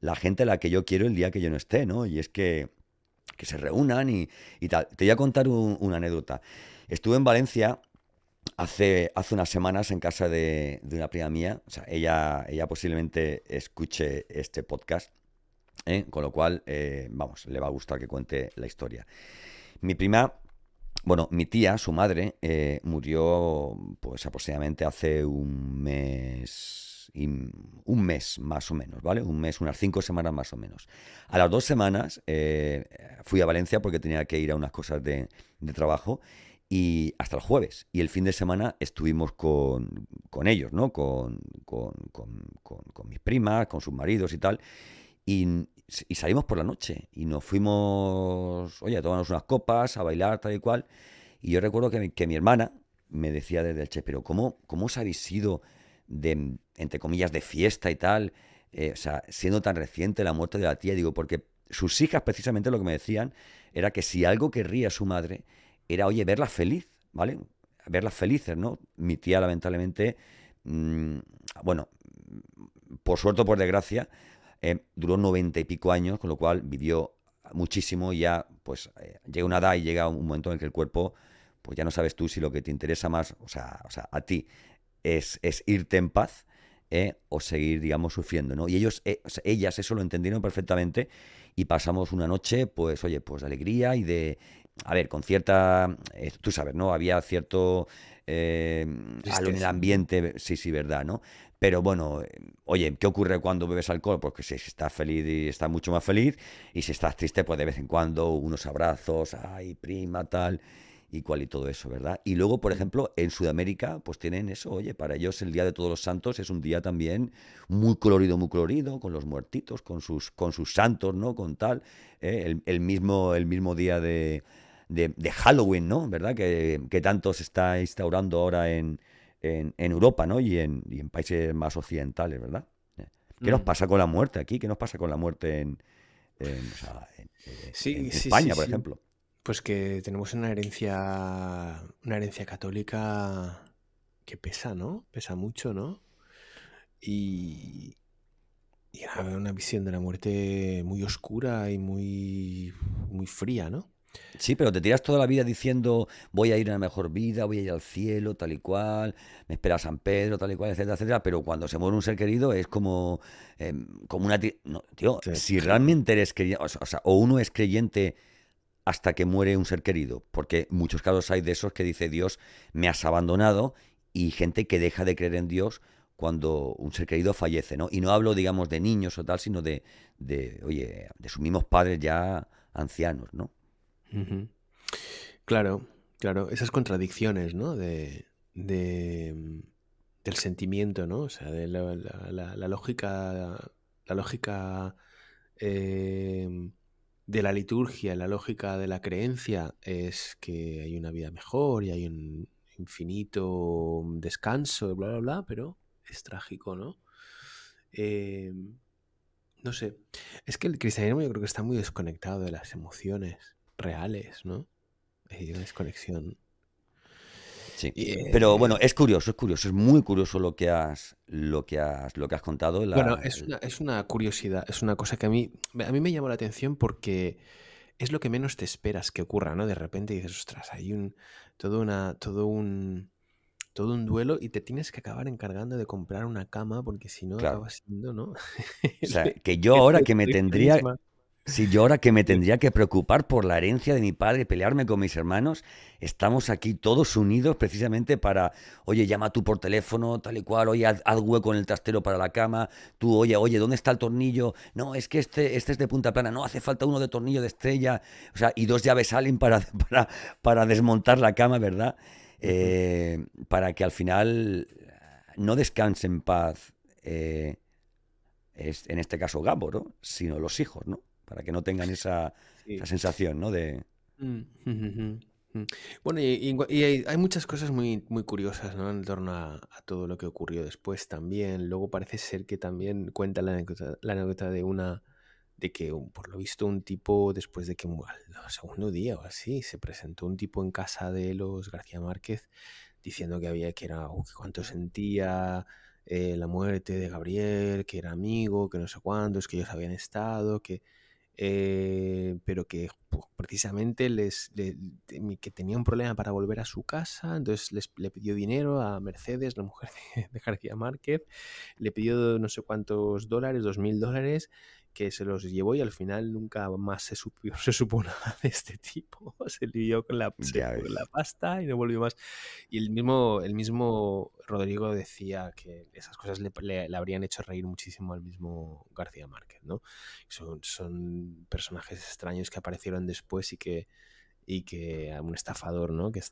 la gente a la que yo quiero el día que yo no esté, ¿no? Y es que, que se reúnan y, tal. Te voy a contar una anécdota. Estuve en Valencia hace, hace unas semanas en casa de, una prima mía. O sea, ella, ella posiblemente escuche este podcast. ¿eh? Con lo cual, eh, vamos, le va a gustar que cuente la historia. Mi prima, bueno, mi tía, su madre, eh, murió pues aproximadamente hace un mes un mes más o menos, ¿vale? Un mes, unas cinco semanas más o menos. A las dos semanas fui a Valencia porque tenía que ir a unas cosas de, trabajo y hasta el jueves. Y el fin de semana estuvimos con, con ellos, ¿no? Con, con, con, mis primas, con sus maridos y tal. Y, y, salimos por la noche y nos fuimos, oye, a tomarnos unas copas, a bailar, tal y cual. Y yo recuerdo que, que mi hermana me decía desde el Che, pero ¿cómo, cómo os habéis ido de, entre comillas, de fiesta y tal? Eh, o sea, siendo tan reciente la muerte de la tía, digo, porque sus hijas precisamente lo que me decían era que si algo querría su madre era, oye, verla feliz, ¿vale? Verlas felices, ¿no? Mi tía, lamentablemente, mm, bueno, por suerte o por desgracia, eh, duró noventa y pico años, con lo cual vivió muchísimo y ya, pues, eh, llega una edad y llega un momento en el que el cuerpo, pues ya no sabes tú si lo que te interesa más, o sea, o sea a ti, es, es irte en paz eh, o seguir, digamos, sufriendo, ¿no? Y ellos, ellas eso lo entendieron perfectamente y pasamos una noche, pues, oye, pues de alegría y de, a ver, con cierta, eh, tú sabes, ¿no? Había cierto eh, en el ambiente, sí, sí, verdad, ¿no? Pero bueno, oye, ¿qué ocurre cuando bebes alcohol? Pues que si estás feliz y estás mucho más feliz, y si estás triste, pues de vez en cuando unos abrazos, ay, prima, tal, y cual y todo eso, ¿verdad? Y luego, por ejemplo, en Sudamérica, pues tienen eso, oye, para ellos el Día de Todos los Santos es un día también muy colorido, muy colorido, con los muertitos, con sus, con sus santos, ¿no? Con tal, ¿eh? el, mismo, el mismo día de de, Halloween, ¿no? ¿Verdad? Que, tanto se está instaurando ahora en, en, Europa, ¿no? Y en, y en, países más occidentales, ¿verdad? ¿Qué nos mm. pasa con la muerte aquí? ¿Qué nos pasa con la muerte en, España, por ejemplo? Pues que tenemos una herencia, una herencia católica que pesa, ¿no? Pesa mucho, ¿no? Y, y una visión de la muerte muy oscura y muy, muy fría, ¿no? Sí, pero te tiras toda la vida diciendo voy a ir a la mejor vida, voy a ir al cielo, tal y cual, me espera San Pedro, tal y cual, etcétera, etcétera. Pero cuando se muere un ser querido es como, em, como una... No, tío, si realmente eres creyente, o sea, o uno es creyente hasta que muere un ser querido, porque muchos casos hay de esos que dice Dios me has abandonado y gente que deja de creer en Dios cuando un ser querido fallece, ¿no? Y no hablo, digamos, de niños o tal, sino de, de oye, de sus mismos padres ya ancianos, ¿no? Claro, claro, esas contradicciones, ¿no? De, mm, del sentimiento, ¿no? O sea, de la, lógica, la lógica em, de la liturgia, la lógica de la creencia es que hay una vida mejor y hay un infinito descanso, bla, bla, bla, pero es trágico, ¿no? Em, no sé. Es que el cristianismo yo creo que está muy desconectado de las emociones reales, ¿no? Hay una desconexión. Sí. Pero bueno, es curioso, es curioso, es muy curioso lo que has, lo que has, lo que has contado. bueno, es una, es una, curiosidad, es una cosa que a mí, a mí me llamó la atención porque es lo que menos te esperas que ocurra, ¿no? De repente dices, ostras, hay un, todo una, todo un, todo un duelo y te tienes que acabar encargando de comprar una cama porque si no acabas siendo, ¿no? o sea, que yo ahora que me tendría, si yo ahora que me tendría que preocupar por la herencia de mi padre, pelearme con mis hermanos, estamos aquí todos unidos precisamente para, oye, llama tú por teléfono, tal y cual, oye, haz, hueco en el trastero para la cama, tú, oye, oye, ¿dónde está el tornillo? No, es que este, este es de punta plana, no, hace falta uno de tornillo de estrella, o sea, y dos llaves salen para, para, para desmontar la cama, ¿verdad? Eh, para que al final no descanse en paz, eh, en este caso Gabo, ¿no? Sino los hijos, ¿no? Para que no tengan esa, sensación, ¿no? De... Mm, Mm. Bueno, y, hay, muchas cosas muy, muy curiosas ¿no? en torno a, todo lo que ocurrió después también. Luego parece ser que también cuenta la anécdota, la anécdota de una de que por lo visto un tipo después de que el segundo día o así se presentó un tipo en casa de los García Márquez diciendo que había que era uh, cuánto sentía eh, la muerte de Gabriel, que era amigo, que no sé cuántos, que ellos habían estado, que eh, pero que precisamente les, que tenía un problema para volver a su casa, entonces les, le pidió dinero a Mercedes, la mujer de, García Márquez, le pidió no sé cuántos dólares, dos mil dólares, que se los llevó y al final nunca más se supo, se supo nada de este tipo. Se lió con la, la pasta y no volvió más. Y el mismo, el mismo Rodrigo decía que esas cosas le, le, habrían hecho reír muchísimo al mismo García Márquez, ¿no? Son, son personajes extraños que aparecieron después y que y que un estafador, ¿no? Que,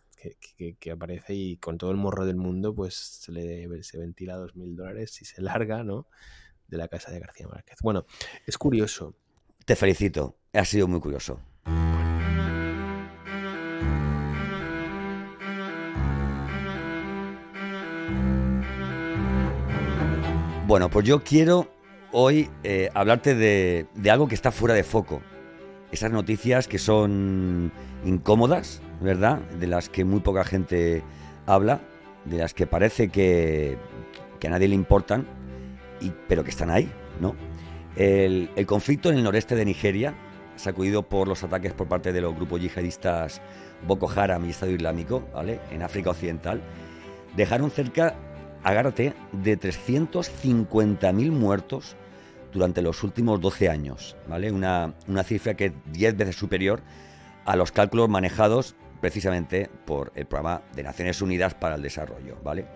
que, que, aparece y con todo el morro del mundo, pues se le se ventila dos mil dólares y se larga, ¿no? De la casa de García Márquez. Bueno, es curioso. Te felicito, ha sido muy curioso. Bueno, pues yo quiero hoy eh, hablarte de, de, algo que está fuera de foco. Esas noticias que son incómodas, ¿verdad? De las que muy poca gente habla, de las que parece que, que a nadie le importan, pero que están ahí, ¿no? El, conflicto en el noreste de Nigeria, sacudido por los ataques por parte de los grupos yihadistas Boko Haram y Estado Islámico, ¿vale? En África Occidental, dejaron cerca, agárrate, de 350.000 muertos durante los últimos 12 años, ¿vale? Una, una cifra que es 10 veces superior a los cálculos manejados precisamente por el Programa de Naciones Unidas para el Desarrollo, ¿vale?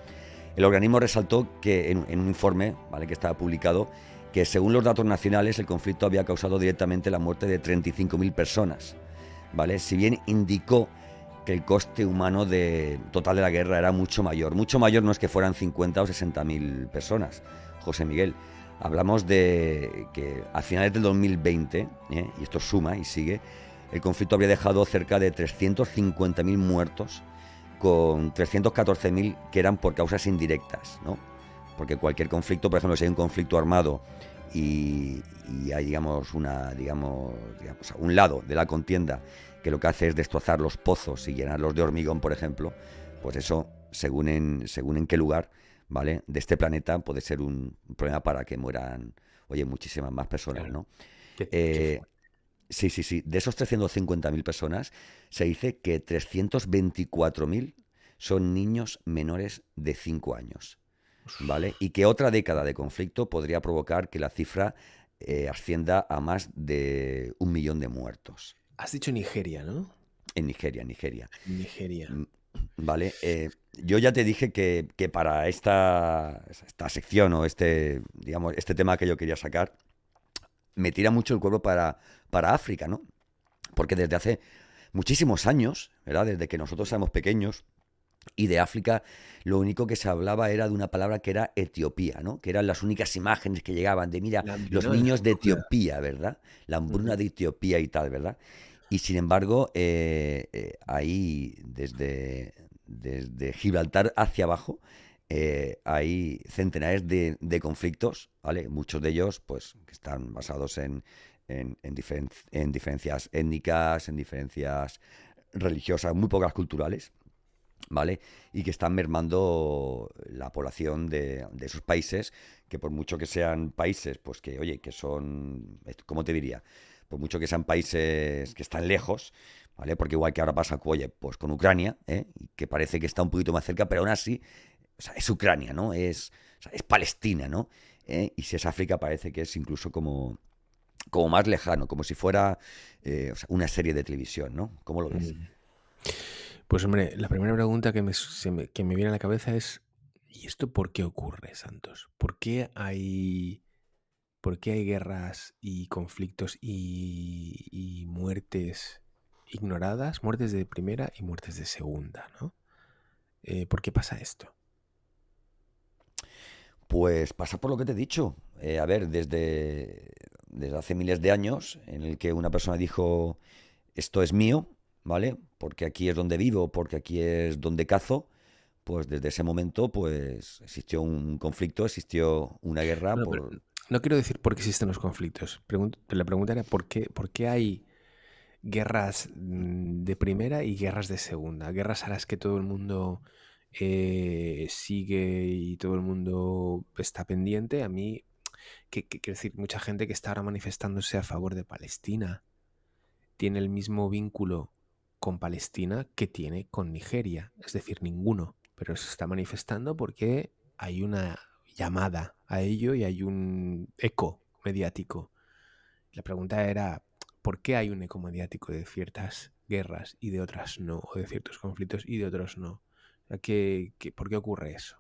El organismo resaltó que en, un informe ¿vale? que estaba publicado que según los datos nacionales el conflicto había causado directamente la muerte de 35.000 personas. ¿vale? Si bien indicó que el coste humano total de la guerra era mucho mayor. Mucho mayor no es que fueran 50 o 60.000 personas, José Miguel. Hablamos de que a finales del 2020, ¿eh? y esto suma y sigue, el conflicto habría dejado cerca de 350.000 muertos con 314.000 que eran por causas indirectas, ¿no? Porque cualquier conflicto, por ejemplo, si hay un conflicto armado y, hay, digamos, una, digamos, digamos, un lado de la contienda que lo que hace es destrozar los pozos y llenarlos de hormigón, por ejemplo, pues eso, según en, según en qué lugar, ¿vale? De este planeta puede ser un problema para que mueran, oye, muchísimas más personas, ¿no? Eh, Sí, sí, sí. De esos 350.000 personas, se dice que 324.000 son niños menores de 5 años. ¿Vale? Y que otra década de conflicto podría provocar que la cifra eh, ascienda a más de un millón de muertos. Has dicho Nigeria, ¿no? En Nigeria, Nigeria. Nigeria. Mm, vale. Eh, yo ya te dije que, que, para esta, esta sección o este, digamos, este tema que yo quería sacar, me tira mucho el cuerpo para, para África, ¿no? Porque desde hace muchísimos años, ¿verdad? Desde que nosotros éramos pequeños, y de África lo único que se hablaba era de una palabra que era Etiopía, ¿no? Que eran las únicas imágenes que llegaban de, mira, los niños de Etiopía, ¿verdad? La hambruna de Etiopía y tal, ¿verdad? Y sin embargo, eh, eh, ahí, desde, desde Gibraltar hacia abajo, eh, hay centenares de, conflictos, ¿vale? Muchos de ellos, pues, que están basados en, en, diferencias étnicas, en diferencias religiosas, muy pocas culturales, ¿vale? Y que están mermando la población de, esos países, que por mucho que sean países, pues que, oye, que son, ¿cómo te diría? Por mucho que sean países que están lejos, ¿vale? Porque igual que ahora pasa, oye, pues con Ucrania, ¿eh? que parece que está un poquito más cerca, pero aún así es Ucrania, ¿no? Es, es Palestina, ¿no? ¿Eh? Y si es África parece que es incluso como, como más lejano, como si fuera eh, una serie de televisión, ¿no? ¿Cómo lo ves? Mm. Pues hombre, la primera pregunta que me, que me viene a la cabeza es, ¿y esto por qué ocurre, Santos? ¿Por qué hay, por qué hay guerras y conflictos y, y muertes ignoradas, muertes de primera y muertes de segunda, ¿no? Eh, ¿Por qué pasa esto? Pues pasa por lo que te he dicho. Eh, a ver, desde, desde hace miles de años, en el que una persona dijo, esto es mío, ¿vale? Porque aquí es donde vivo, porque aquí es donde cazo, pues desde ese momento pues existió un conflicto, existió una guerra. No, por... pero no quiero decir por qué existen los conflictos. Pregun- la pregunta era por qué, por qué hay guerras mm, de primera y guerras de segunda. Guerras a las que todo el mundo eh, sigue y todo el mundo está pendiente. A mí, que, que- decir, mucha gente que está ahora manifestándose a favor de Palestina tiene el mismo vínculo con Palestina que tiene con Nigeria. Es decir, ninguno. Pero se está manifestando porque hay una llamada a ello y hay un eco mediático. La pregunta era, ¿por qué hay un eco mediático de ciertas guerras y de otras no? O de ciertos conflictos y de otros no. ¿Qué- qué- por qué ocurre eso?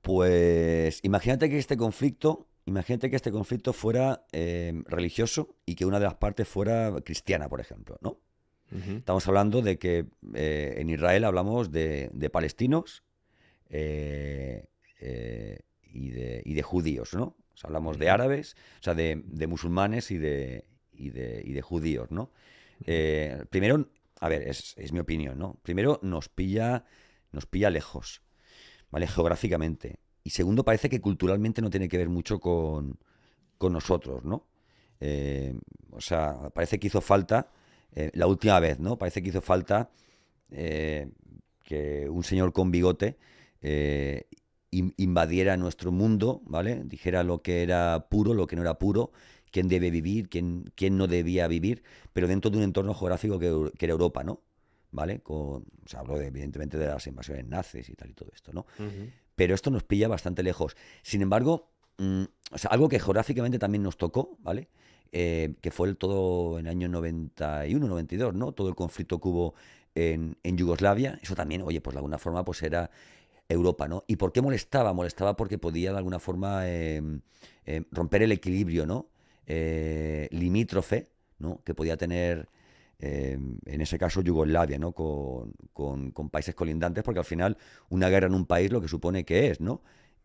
Pues imagínate que este conflicto, imagínate que este conflicto fuera eh, religioso y que una de las partes fuera cristiana, por ejemplo, ¿no? Estamos hablando de que eh, en Israel hablamos de, de palestinos eh, eh, y, de, y de judíos, ¿no? O sea, hablamos de árabes, o sea, de, de musulmanes y de, y de, y de judíos, ¿no? Primero, a ver, es, es mi opinión, ¿no? Primero nos pilla, nos pilla lejos, ¿vale? Geográficamente. Y segundo, parece que culturalmente no tiene que ver mucho con, con nosotros, ¿no? Eh, o sea, parece que hizo falta, eh, la última vez, ¿no? Parece que hizo falta eh, que un señor con bigote in- invadiera nuestro mundo, ¿vale? Dijera lo que era puro, lo que no era puro, quién debe vivir, quién, quién no debía vivir, pero dentro de un entorno geográfico que, que era Europa, ¿no? ¿Vale? Con, hablo de, evidentemente de las invasiones nazis y tal y todo esto, ¿no? Pero esto nos pilla bastante lejos. Sin embargo, mm, o sea, algo que geográficamente también nos tocó, ¿vale? Eh, que fue el todo en el año 91, 92, ¿no? Todo el conflicto que hubo en, en Yugoslavia, eso también, oye, pues de alguna forma pues era Europa, ¿no? ¿Y por qué molestaba? Molestaba porque podía de alguna forma eh, eh, romper el equilibrio, ¿no? Eh, limítrofe, ¿no? Que podía tener, eh, en ese caso, Yugoslavia, ¿no? Con, con- países colindantes, porque al final una guerra en un país lo que supone que es, ¿no?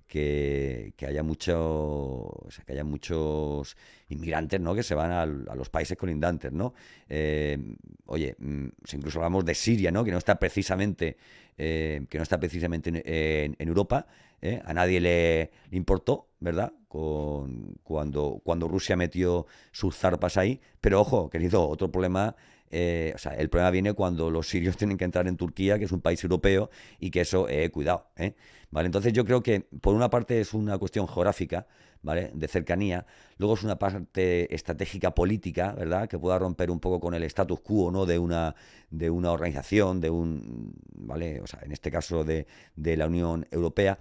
Que, haya mucho, o sea, que haya muchos inmigrantes, ¿no? Que se van al- a los países colindantes, ¿no? Eh, oye, mm, si incluso hablamos de Siria, ¿no? Que no está precisamente, eh, que no está precisamente en, en- en Europa, ¿eh? A nadie le, importó, ¿verdad? Con, cuando, cuando Rusia metió sus zarpas ahí. Pero ojo, querido, otro problema eh, o sea, el problema viene cuando los sirios tienen que entrar en Turquía, que es un país europeo, y que eso, eh, cuidado, ¿eh? ¿Vale? Entonces yo creo que por una parte es una cuestión geográfica, ¿vale? De cercanía, luego es una parte estratégica política, ¿verdad? Que pueda romper un poco con el status quo, ¿no? De una, de una organización, de un, ¿vale? O sea, en este caso de, de la Unión Europea.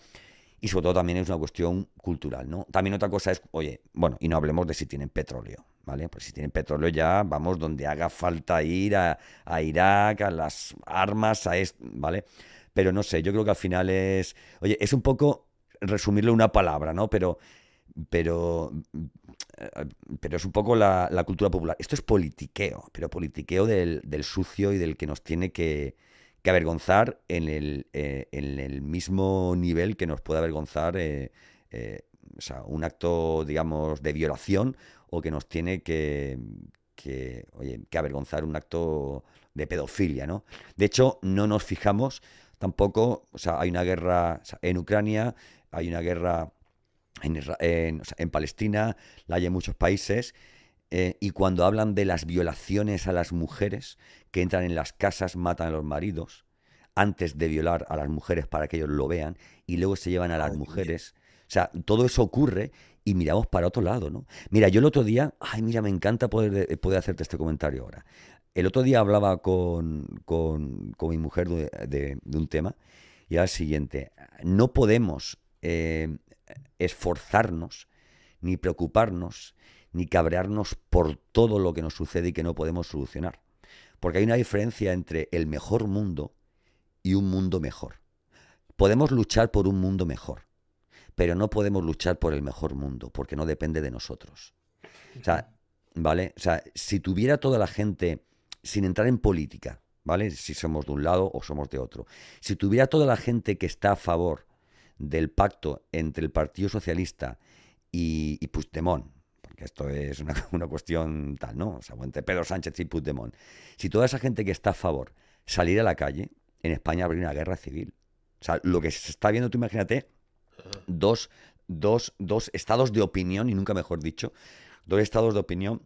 Y sobre todo también es una cuestión cultural, ¿no? También otra cosa es, oye, bueno, y no hablemos de si tienen petróleo, ¿vale? Pues si tienen petróleo ya vamos donde haga falta ir a, a Irak, a las armas, a esto, ¿vale? Pero no sé, yo creo que al final es, oye, es un poco resumirlo una palabra, ¿no? Pero, pero, eh, pero es un poco la, la cultura popular. Esto es politiqueo, pero politiqueo del, del sucio y del que nos tiene que, que avergonzar en el, eh, en el mismo nivel que nos puede avergonzar eh, eh, o sea, un acto, digamos, de violación o que nos tiene que, que, oye, que avergonzar un acto de pedofilia, ¿no? De hecho, no nos fijamos tampoco, o sea, hay una guerra en Ucrania, hay una guerra en, en Palestina, la hay en muchos países, eh, y cuando hablan de las violaciones a las mujeres que entran en las casas, matan a los maridos, antes de violar a las mujeres para que ellos lo vean, y luego se llevan a las mujeres. O sea, todo eso ocurre y miramos para otro lado, ¿no? Mira, yo el otro día, ay, mira, me encanta poder, de- poder hacerte este comentario ahora. El otro día hablaba con, con- con mi mujer de, de- de un tema y era el siguiente, no podemos eh, esforzarnos, ni preocuparnos, ni cabrearnos por todo lo que nos sucede y que no podemos solucionar. Porque hay una diferencia entre el mejor mundo y un mundo mejor. Podemos luchar por un mundo mejor, pero no podemos luchar por el mejor mundo, porque no depende de nosotros. O sea, ¿vale? O sea, si tuviera toda la gente, sin entrar en política, ¿vale? Si somos de un lado o somos de otro, si tuviera toda la gente que está a favor del pacto entre el Partido Socialista y, y esto es una, una cuestión tal, ¿no? O sea, entre Pedro Sánchez y Puigdemont. Si toda esa gente que está a favor salir a la calle, en España habría una guerra civil. O sea, lo que se está viendo, tú imagínate, dos, dos, dos estados de opinión, y nunca mejor dicho, dos estados de opinión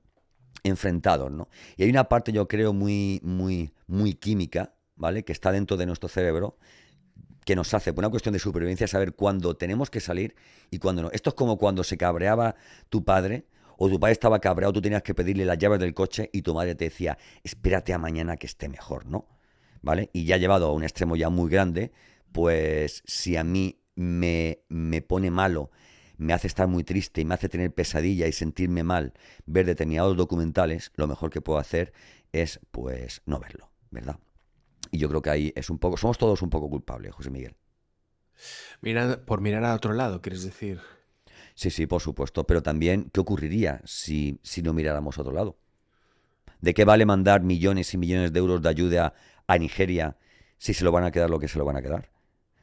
enfrentados, ¿no? Y hay una parte, yo creo, muy, muy, muy química, ¿vale? Que está dentro de nuestro cerebro, que nos hace, por una cuestión de supervivencia, saber cuándo tenemos que salir y cuándo no. Esto es como cuando se cabreaba tu padre o tu padre estaba cabreado, tú tenías que pedirle las llaves del coche y tu madre te decía, espérate a mañana que esté mejor, ¿no? ¿Vale? Y ya llevado a un extremo ya muy grande, pues si a mí me, me pone malo, me hace estar muy triste y me hace tener pesadilla y sentirme mal ver determinados documentales, lo mejor que puedo hacer es pues no verlo, ¿verdad? Y yo creo que ahí es un poco, somos todos un poco culpables, José Miguel. Mira, por mirar a otro lado, quieres decir. Sí, sí, por supuesto, pero también, ¿qué ocurriría si, si no miráramos a otro lado? ¿De qué vale mandar millones y millones de euros de ayuda a Nigeria si se lo van a quedar lo que se lo van a quedar?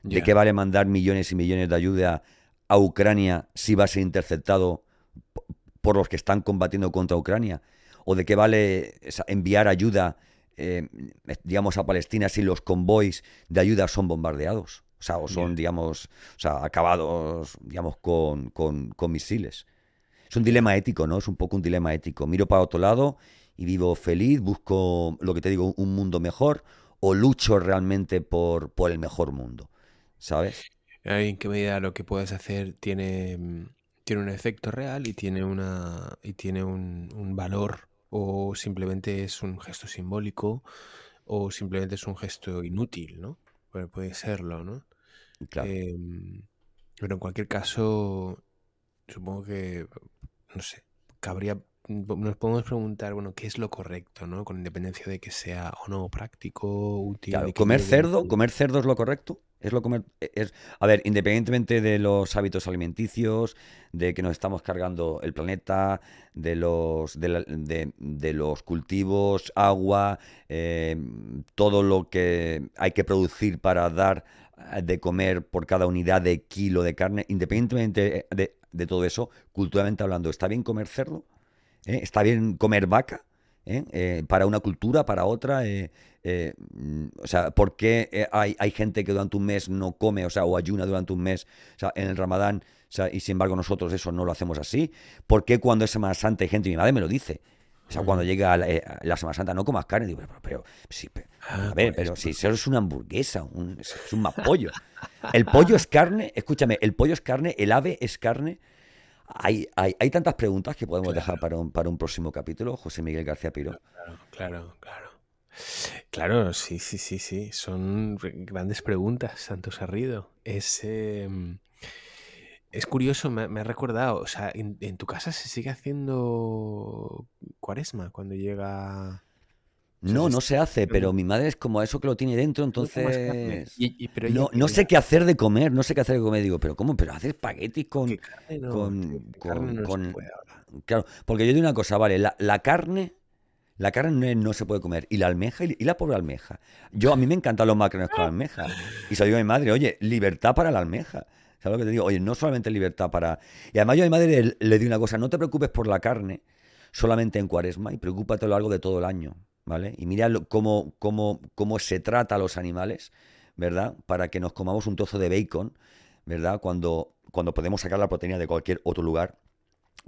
¿De qué vale mandar millones y millones de ayuda a Ucrania si va a ser interceptado por los que están combatiendo contra Ucrania? ¿O de qué vale enviar ayuda, eh, digamos, a Palestina si los convoys de ayuda son bombardeados? O sea, o son, digamos, o sea, acabados, digamos, con, con- con misiles. Es un dilema ético, ¿no? Es un poco un dilema ético. Miro para otro lado y vivo feliz, busco, lo que te digo, un mundo mejor o lucho realmente por, por el mejor mundo, ¿sabes? ¿En qué medida lo que puedes hacer tiene, mm, tiene un efecto real y tiene, una, y tiene un, un valor? ¿O simplemente es un gesto simbólico? ¿O simplemente es un gesto inútil, ¿no? Bueno, puede serlo, ¿no? Claro. Em, pero en cualquier caso, supongo que, no sé, cabría, nos podemos preguntar, bueno, ¿qué es lo correcto, ¿no? Con independencia de que sea o no práctico, útil, Claro, comer cerdo, comer cerdo es lo correcto. Es lo comer, es, a ver, independientemente de los hábitos alimenticios, de que nos estamos cargando el planeta, de los, de, la- de- de los cultivos, agua, eh, todo lo que hay que producir para dar de comer por cada unidad de kilo de carne, independientemente de, todo eso, culturalmente hablando, ¿está bien comer cerdo? ¿Eh? ¿Está bien comer vaca? ¿Eh? Eh, para una cultura, para otra. eh, mm, o sea, ¿por qué hay, hay gente que durante un mes no come, o sea, o ayuna durante un mes, en el Ramadán, y sin embargo nosotros eso no lo hacemos así? ¿Por qué cuando es Semana Santa hay gente, mi madre me lo dice, o sea, cuando llega la, eh, la Semana Santa no comas carne, digo, pero, pero, sí, pero, Ah, a ver, por pero esto. si eso es una hamburguesa, un- es un más pollo. El pollo es carne, escúchame, el pollo es carne, el ave es carne. Hay, hay, hay tantas preguntas que podemos dejar para un, para un próximo capítulo, José Miguel García Piro. Claro, claro, claro. Claro, sí, sí, sí, sí. Son grandes preguntas, Santos Sarrido. Es, em, es curioso, me, me ha recordado. O sea, en, en tu casa se sigue haciendo cuaresma cuando llega. O sea, No, no se hace, pero mi madre es como eso que lo tiene dentro, entonces Y- y- pero no, no sé qué hacer de comer, no sé qué hacer de comer. Digo, pero ¿cómo? Pero hacer espaguetis con, que carne no, con, carne con, no. Claro, porque yo digo una cosa, vale, la, la carne, la carne no, no se puede comer. Y la almeja, y, y la pobre almeja. Yo, a mí me encantan los macarrones con almeja. Y se lo digo a mi madre, oye, libertad para la almeja. ¿Sabes lo que te digo? Oye, no solamente libertad para... Y además yo a mi madre le, le digo una cosa, no te preocupes por la carne solamente en cuaresma y preocúpate a lo largo de todo el año, ¿vale? Y mira lo- cómo, cómo, cómo se trata a los animales, ¿verdad? Para que nos comamos un trozo de bacon, ¿verdad? Cuando, cuando podemos sacar la proteína de cualquier otro lugar,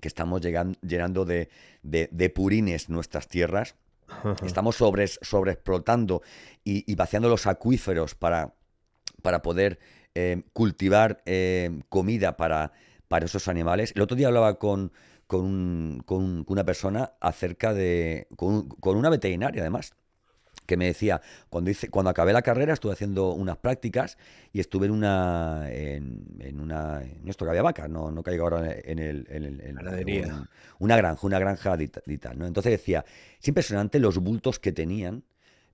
que estamos llegan- llenando de, de- de purines nuestras tierras, estamos sobres, sobreexplotando y, y vaciando los acuíferos para, para poder eh, cultivar eh, comida para, para esos animales. El otro día hablaba con, con, un- con un- con una persona acerca de... Con, con una veterinaria, además, que me decía, cuando hice, cuando acabé la carrera estuve haciendo unas prácticas y estuve en una en, en una en esto que había vacas, no, no caigo ahora en el, en el- en una granja, una granja y tal, ¿no? Entonces decía, es impresionante los bultos que tenían,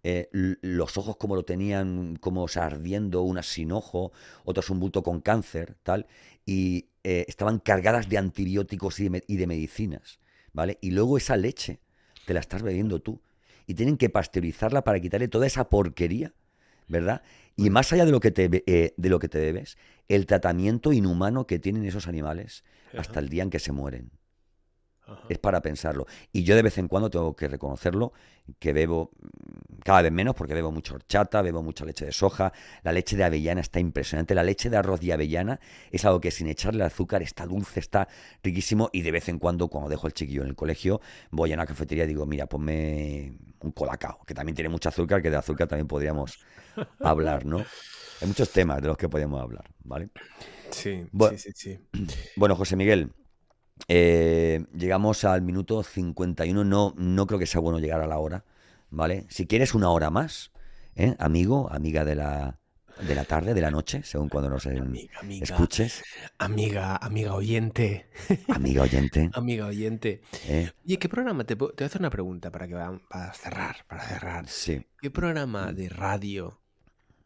eh, los ojos como lo tenían, como o sea, ardiendo, unas sin ojo, otras un bulto con cáncer, tal, y eh, estaban cargadas de antibióticos y de, me- y de medicinas, ¿vale? Y luego esa leche te la estás bebiendo tú y tienen que pasteurizarla para quitarle toda esa porquería, ¿verdad? Y más allá de lo que te, eh, de lo que te debes, el tratamiento inhumano que tienen esos animales hasta el día en que se mueren. Es para pensarlo. Y yo de vez en cuando tengo que reconocerlo, que bebo mm, cada vez menos porque bebo mucha horchata, bebo mucha leche de soja, la leche de avellana está impresionante, la leche de arroz y avellana es algo que sin echarle azúcar está dulce, está riquísimo y de vez en cuando cuando dejo el chiquillo en el colegio voy a una cafetería y digo, mira, ponme un colacao, que también tiene mucho azúcar, que de azúcar también podríamos hablar, ¿no? Hay muchos temas de los que podemos hablar, ¿vale? Sí, sí, sí, sí. Bueno, José Miguel, eh, llegamos al minuto 51. No, no creo que sea bueno llegar a la hora, ¿vale? Si quieres una hora más, ¿eh? amigo, amiga de la, de la tarde, de la noche, según cuando nos escuches. Amiga, amiga oyente. Amiga oyente. amiga oyente. ¿Eh? Oye, ¿qué programa? Te, te, voy a hacer una pregunta para, que, para cerrar, para cerrar. Sí. ¿Qué programa de radio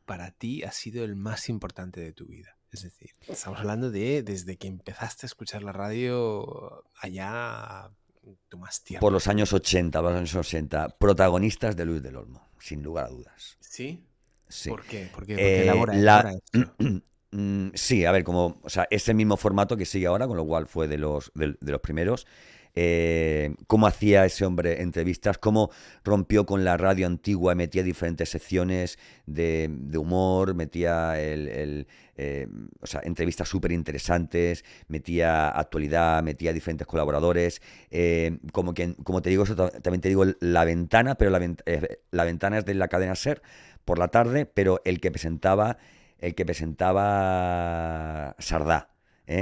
para ti ha sido el más importante de tu vida? Es decir, estamos hablando de desde que empezaste a escuchar la radio allá tu más tiempo. Por los años 80, los años 80, protagonistas de Luis del Olmo, sin lugar a dudas. ¿Sí? Sí. ¿Por qué? ¿Por qué? Porque elabora, la... Mm, sí, a ver, como, o sea, ese mismo formato que sigue ahora, con lo cual fue de los, de, de los primeros. Eh, cómo hacía ese hombre entrevistas, cómo rompió con la radio antigua y metía diferentes secciones de, de humor, metía el, el eh, o sea, entrevistas súper interesantes, metía actualidad, metía diferentes colaboradores. Eh, como, que, como te digo, eso también te digo la ventana, pero la, eh, la ventana es de la cadena Ser por la tarde, pero el que presentaba, el que presentaba Sardá,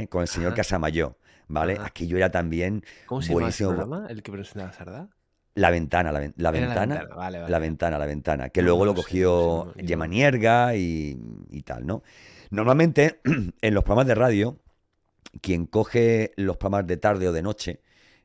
con el señor Ajá. Casamayor. ¿Vale? Ajá. Aquello era también ¿Cómo se llama el programa? ¿El que presentaba Sardá? La ventana, la, la ventana, la ventana, vale, vale. la ventana, la ventana, que no, luego lo cogió no sé, y, y, tal, ¿no? Normalmente en los programas de radio, quien coge los programas de tarde o de noche,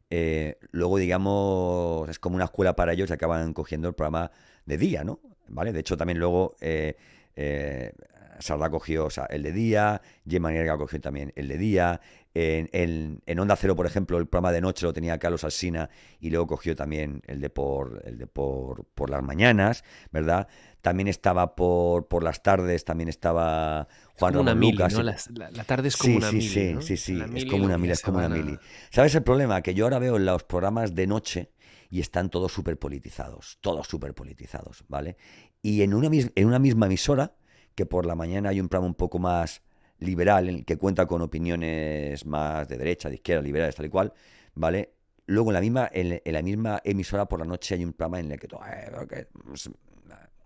eh, luego digamos es como una escuela para ellos y acaban cogiendo el programa de día, ¿no? ¿Vale? De hecho también luego eh, eh, Sardá cogió o sea, el de día, Gemma Nierga cogió también el de día, en, en, en, Onda Cero, por ejemplo, el programa de noche lo tenía Carlos Alsina y luego cogió también el de por, el de por, por las mañanas, ¿verdad? También estaba por, por las tardes, también estaba Juan Ramón mili, Lucas. ¿no? La, la, la, tarde es como sí, una sí, mili, sí, ¿no? sí, sí, la es mili como una mili, es como una mili. ¿Sabes el problema? Que yo ahora veo en los programas de noche y están todos súper politizados, todos súper politizados, ¿vale? Y en una, en una misma emisora, que por la mañana hay un programa un poco más liberal, en el que cuenta con opiniones más de derecha, de izquierda, liberales, tal y cual, ¿vale? Luego en la misma, en, la misma emisora por la noche hay un programa en el que, eh, que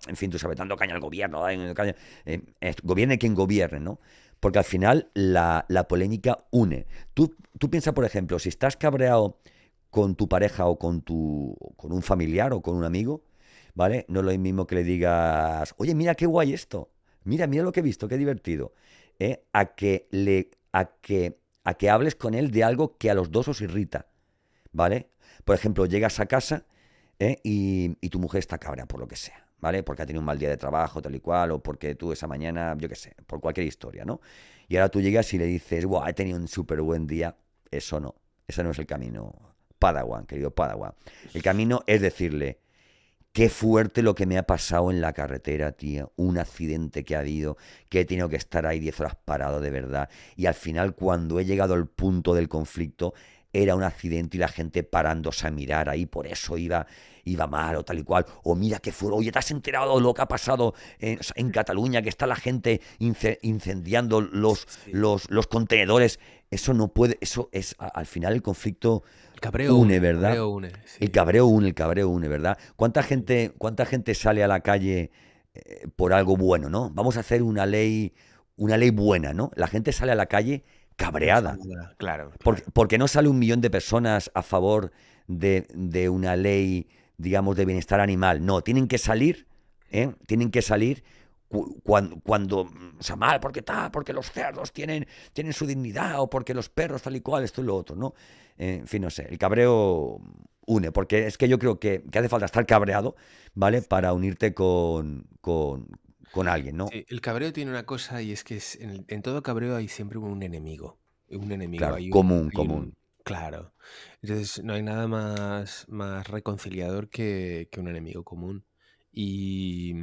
en fin, tú sabes, dando caña al gobierno, eh, eh, gobierne quien gobierne, ¿no? Porque al final la, la polémica une. Tú, tú piensas, por ejemplo, si estás cabreado con tu pareja o con, tu, con un familiar o con un amigo, ¿vale? No es lo mismo que le digas, oye, mira qué guay esto, mira, mira lo que he visto, qué divertido. ¿Eh? a, que le, a, que, a que hables con él de algo que a los dos os irrita, ¿vale? Por ejemplo, llegas a casa ¿eh? y, y, tu mujer está cabra por lo que sea, ¿vale? Porque ha tenido un mal día de trabajo, tal y cual, o porque tú esa mañana, yo qué sé, por cualquier historia, ¿no? Y ahora tú llegas y le dices, wow, he tenido un súper buen día. Eso no, ese no es el camino. Padawan, querido Padawan. El camino es decirle, Qué fuerte lo que me ha pasado en la carretera, tío. Un accidente que ha habido, que he tenido que estar ahí 10 horas parado de verdad. Y al final, cuando he llegado al punto del conflicto, era un accidente y la gente parándose a mirar ahí, por eso iba, iba mal o tal y cual. O mira que fue, oye, ¿te has enterado de lo que ha pasado en, en Cataluña? Que está la gente incendiando los, sí. los, los contenedores. Eso no puede, eso es al final el conflicto cabreo une, ¿verdad? El cabreo une, sí. El cabreo une, el cabreo une, ¿verdad? ¿Cuánta gente, cuánta gente sale a la calle eh, por algo bueno, ¿no? Vamos a hacer una ley, una ley buena, ¿no? La gente sale a la calle cabreada. Claro. claro. Porque, porque, no sale un millón de personas a favor de, de, una ley, digamos, de bienestar animal. No, tienen que salir, ¿eh? Tienen que salir cuando, cuando, o sea, mal, porque tal, porque los cerdos tienen, tienen su dignidad, o porque los perros tal y cual, esto y lo otro, ¿no? Eh, en fin, no sé, el cabreo une, porque es que yo creo que, que hace falta estar cabreado, ¿vale? Para unirte con, con, con alguien, ¿no? El cabreo tiene una cosa y es que es, en, en, todo cabreo hay siempre un enemigo, un enemigo. Claro, hay un, común, hay común. Un, claro. Entonces no hay nada más, más reconciliador que, que un enemigo común. Y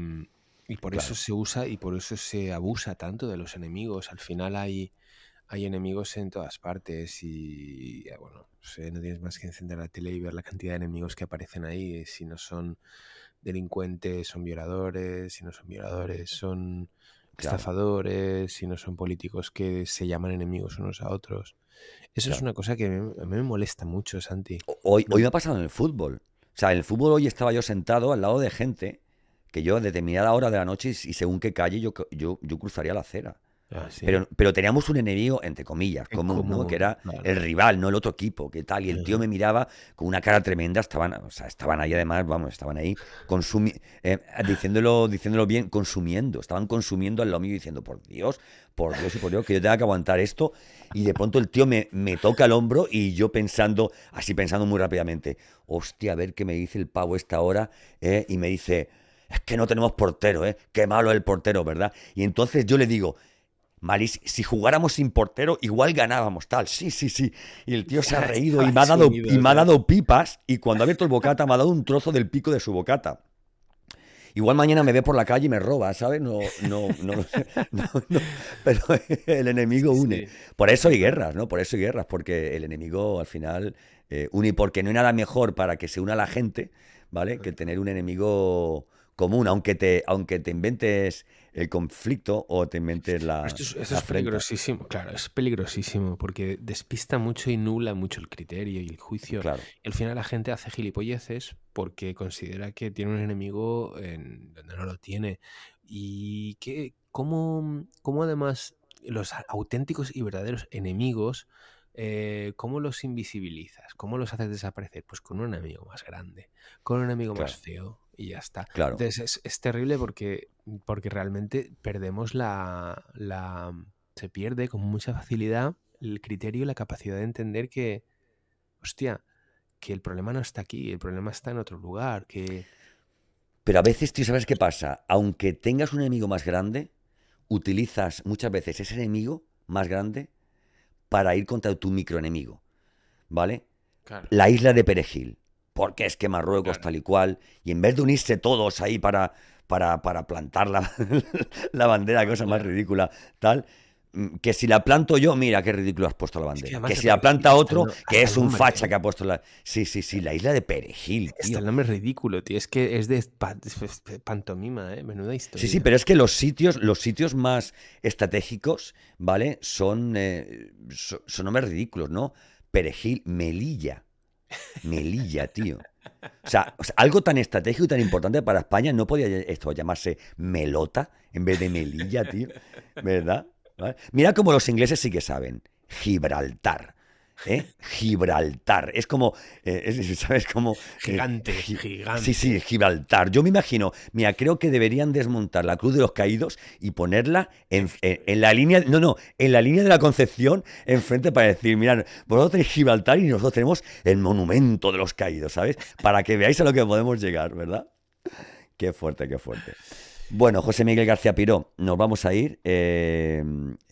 y por Claro. eso se usa y por eso se abusa tanto de los enemigos. Al final hay, hay enemigos en todas partes y, eh, bueno, no tienes más que encender la tele y ver la cantidad de enemigos que aparecen ahí. Si no son delincuentes, son violadores, si no son violadores, son estafadores, si no son políticos que se llaman enemigos unos a otros. Eso es una cosa que a mí me molesta mucho, Santi. Hoy, hoy me ha pasado en el fútbol. O sea, en el fútbol hoy estaba yo sentado al lado de gente que yo a determinada hora de la noche y según qué calle yo, yo, yo cruzaría la acera. Ah, pero, pero teníamos un enemigo, entre comillas, común, ¿no? Que era el rival, no el otro equipo, que tal. Y el tío me miraba con una cara tremenda, estaban, o sea, estaban ahí además, vamos, estaban ahí consumi eh, diciéndolo, diciéndolo bien, consumiendo, estaban consumiendo al lo mío diciendo, por Dios, por Dios y por Dios, que yo tenga que aguantar esto. Y de pronto el tío me, me toca el hombro y yo pensando, así pensando muy rápidamente, hostia, a ver qué me dice el pavo esta hora, eh", y me dice, es que no tenemos portero, ¿eh? Qué malo el portero, ¿verdad? Y entonces yo le digo, Malis, si jugáramos sin portero, igual ganábamos, tal. Sí, sí, sí. Y el tío se ha reído y me ha dado, y me ha dado pipas. Y cuando ha abierto el bocata, me ha dado un trozo del pico de su bocata. Igual mañana me ve por la calle y me roba, ¿sabes? No, no, no, no, no pero el enemigo une. Por eso hay guerras, ¿no? Por eso hay guerras, porque el enemigo al final eh, une porque no hay nada mejor para que se una la gente, ¿vale? Que tener un enemigo común, aunque te, aunque te inventes el conflicto o te inventes la. Esto es, peligrosísimo, claro, es peligrosísimo porque despista mucho y nula mucho el criterio y el juicio. Claro. Y al final la gente hace gilipolleces porque considera que tiene un enemigo en donde no lo tiene. Y que, ¿cómo, cómo además los auténticos y verdaderos enemigos. Eh, ¿cómo los invisibilizas? ¿Cómo los haces desaparecer? Pues con un enemigo más grande, con un enemigo más feo, y ya está. Claro. Entonces es, terrible porque, porque realmente perdemos la, la... Se pierde con mucha facilidad el criterio y la capacidad de entender que, hostia, que el problema no está aquí, el problema está en otro lugar, que... Pero a veces, tío, ¿sabes qué pasa? Aunque tengas un enemigo más grande, utilizas muchas veces ese enemigo más grande para ir contra tu microenemigo, ¿vale? La isla de Perejil porque es que Marruecos tal y cual, y en vez de unirse todos ahí para, para, para plantar la, la bandera, cosa más ridícula, tal, mm, que si la planto yo, mira qué ridículo has puesto la bandera. que, si la planta otro, que es un facha que ha puesto la. Sí, sí, sí, la isla de Perejil. Tío. el nombre es ridículo, tío. Es que es de pantomima, ¿eh? Menuda historia. Sí, sí, pero es que los sitios, los sitios más estratégicos, ¿vale? Son, eh, son, son nombres ridículos, ¿no? Perejil, Melilla. Melilla, tío. O sea, algo tan estratégico y tan importante para España no podía esto llamarse Melota en vez de Melilla, tío. ¿Verdad? Mira cómo los ingleses sí que saben. Gibraltar. ¿Eh? Gibraltar. Es como, eh, ¿sabes? Como... Gigante, gigante. Sí, sí, Gibraltar. Yo me imagino, mira, creo que deberían desmontar la Cruz de los Caídos y ponerla en, la línea, no, no, en la línea de la Concepción, enfrente para decir, mirad, vosotros tenéis Gibraltar y nosotros tenemos el monumento de los caídos, ¿sabes? Para que veáis a lo que podemos llegar, ¿verdad? Qué fuerte, qué fuerte. Bueno, José Miguel García Piró, nos vamos a ir. Eh,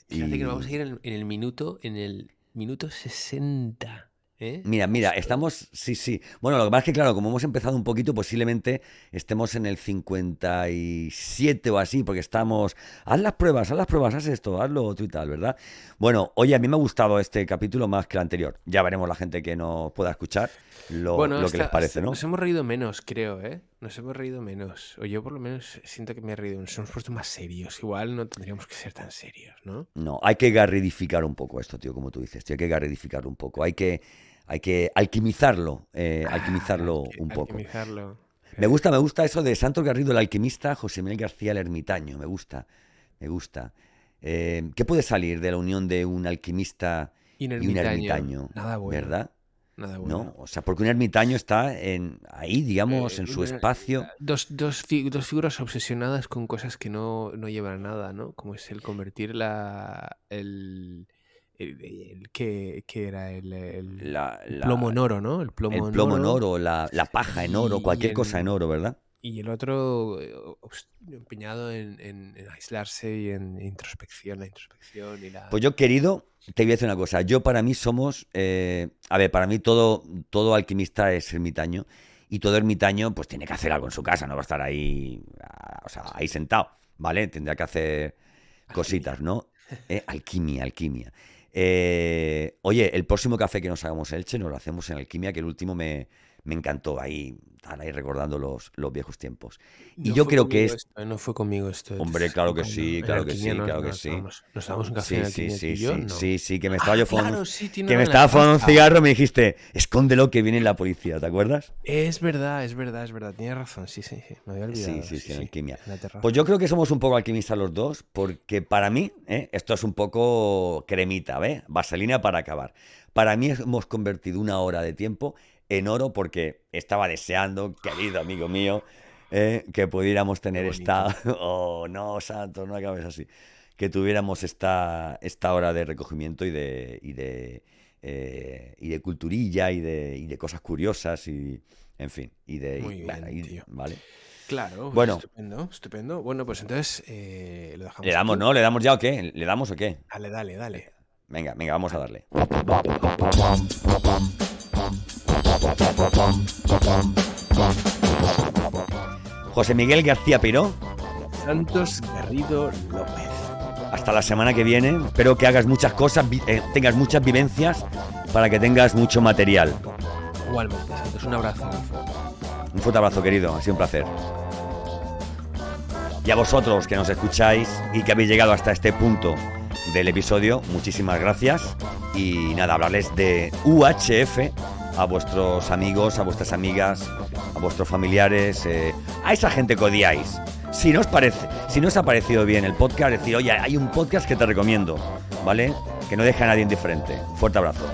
que nos vamos a ir en el minuto, en el Minuto 60. ¿Eh? Mira, mira, estamos, sí, sí. Bueno, lo que pasa es que, claro, como hemos empezado un poquito, posiblemente estemos en el 57 o así, porque estamos, haz las pruebas, haz las pruebas, haz esto, hazlo otro y tal, ¿verdad? Bueno, oye, a mí me ha gustado este capítulo más que el anterior. Ya veremos la gente que nos pueda escuchar lo, que les parece, ¿no? Nos hemos reído menos, creo, ¿eh? Nos hemos reído menos. O yo por lo menos siento que me he reído. Nos hemos puesto más serios. Igual no tendríamos que ser tan serios, ¿no? No, hay que garridificar un poco esto, tío, como tú dices. Tío, hay que garridificarlo un poco. Hay que, hay que alquimizarlo, eh, ah, alquimizarlo un poco. Alquimizarlo. Me gusta, me gusta eso de Santos Garrido el alquimista, José Miguel García el ermitaño. Me gusta, me gusta. Eh, ¿Qué puede salir de la unión de un alquimista y un ermitaño? Nada bueno. ¿Verdad? Nada bueno. ¿No? O sea, porque un ermitaño está en, ahí, digamos, eh, en su espacio. Dos, dos, figuras obsesionadas con cosas que no, no, llevan a nada, ¿no? Como es el convertir la, el, el, que, era el, plomo en oro, ¿no? El plomo, en oro, la, paja en oro, cualquier cosa en oro, ¿verdad? Y el otro eh, empeñado en, aislarse y en introspección, la introspección y la... Pues yo, querido, te voy a decir una cosa. Yo para mí somos... Eh, a ver, para mí todo, todo alquimista es ermitaño y todo ermitaño pues tiene que hacer algo en su casa, no va a estar ahí, o sea, ahí sentado, ¿vale? Tendrá que hacer cositas, ¿no? Eh, alquimia, alquimia. Eh, oye, el próximo café que nos hagamos Elche nos lo hacemos en Alquimia, que el último me, me encantó. Ahí, ahí recordando los, los viejos tiempos. Y No yo creo que es. esto, no fue conmigo esto. Hombre, claro que sí, claro que sí, claro que sí. Nos damos un café Sí, en sí, sí, yo, sí, no. sí, sí, que me estaba yo Ah, fumando, claro, sí, que me estaba fumando un cigarro y me dijiste, escóndelo que viene la policía, ¿te acuerdas? Es verdad, es verdad, es verdad. Tienes razón, sí, sí, sí. Me había Sí, olvidado. sí, sí, en Alquimia. en. Pues yo creo que somos un poco alquimistas los dos, porque para mí, ¿eh? esto es un poco cremita, ¿ves? Vaselina para acabar. Para mí hemos convertido una hora de tiempo en oro porque estaba deseando, querido amigo mío, ¿eh? que pudiéramos tener esta... Oh, no, Santos, no acabes así. Que tuviéramos esta, esta hora de recogimiento y de, y de, eh, y de culturilla y de, y de cosas curiosas y, en fin, y de... y- Muy bien, y- tío. ¿vale? Claro, Bueno. estupendo, estupendo. Bueno, pues entonces eh, lo dejamos. ¿Le damos, aquí. no? ¿Le damos ya o qué? ¿Le damos o qué? Dale, dale, dale. Venga, venga, vamos a darle. José Miguel García Piró, Santos Garrido López. hasta la semana que viene. Espero que hagas muchas cosas, eh, tengas muchas vivencias para que tengas mucho material. Igualmente, Santos, un abrazo. Un fuerte abrazo, querido. Ha sido un placer. Y a vosotros que nos escucháis y que habéis llegado hasta este punto del episodio, muchísimas gracias. Y nada, hablarles de UHF a vuestros amigos, a vuestras amigas, a vuestros familiares, eh, a esa gente que odiáis. Si no os parece, si no os ha parecido bien el podcast, decir, oye, hay un podcast que te recomiendo, ¿vale? Que no deje a nadie indiferente. Fuerte abrazo.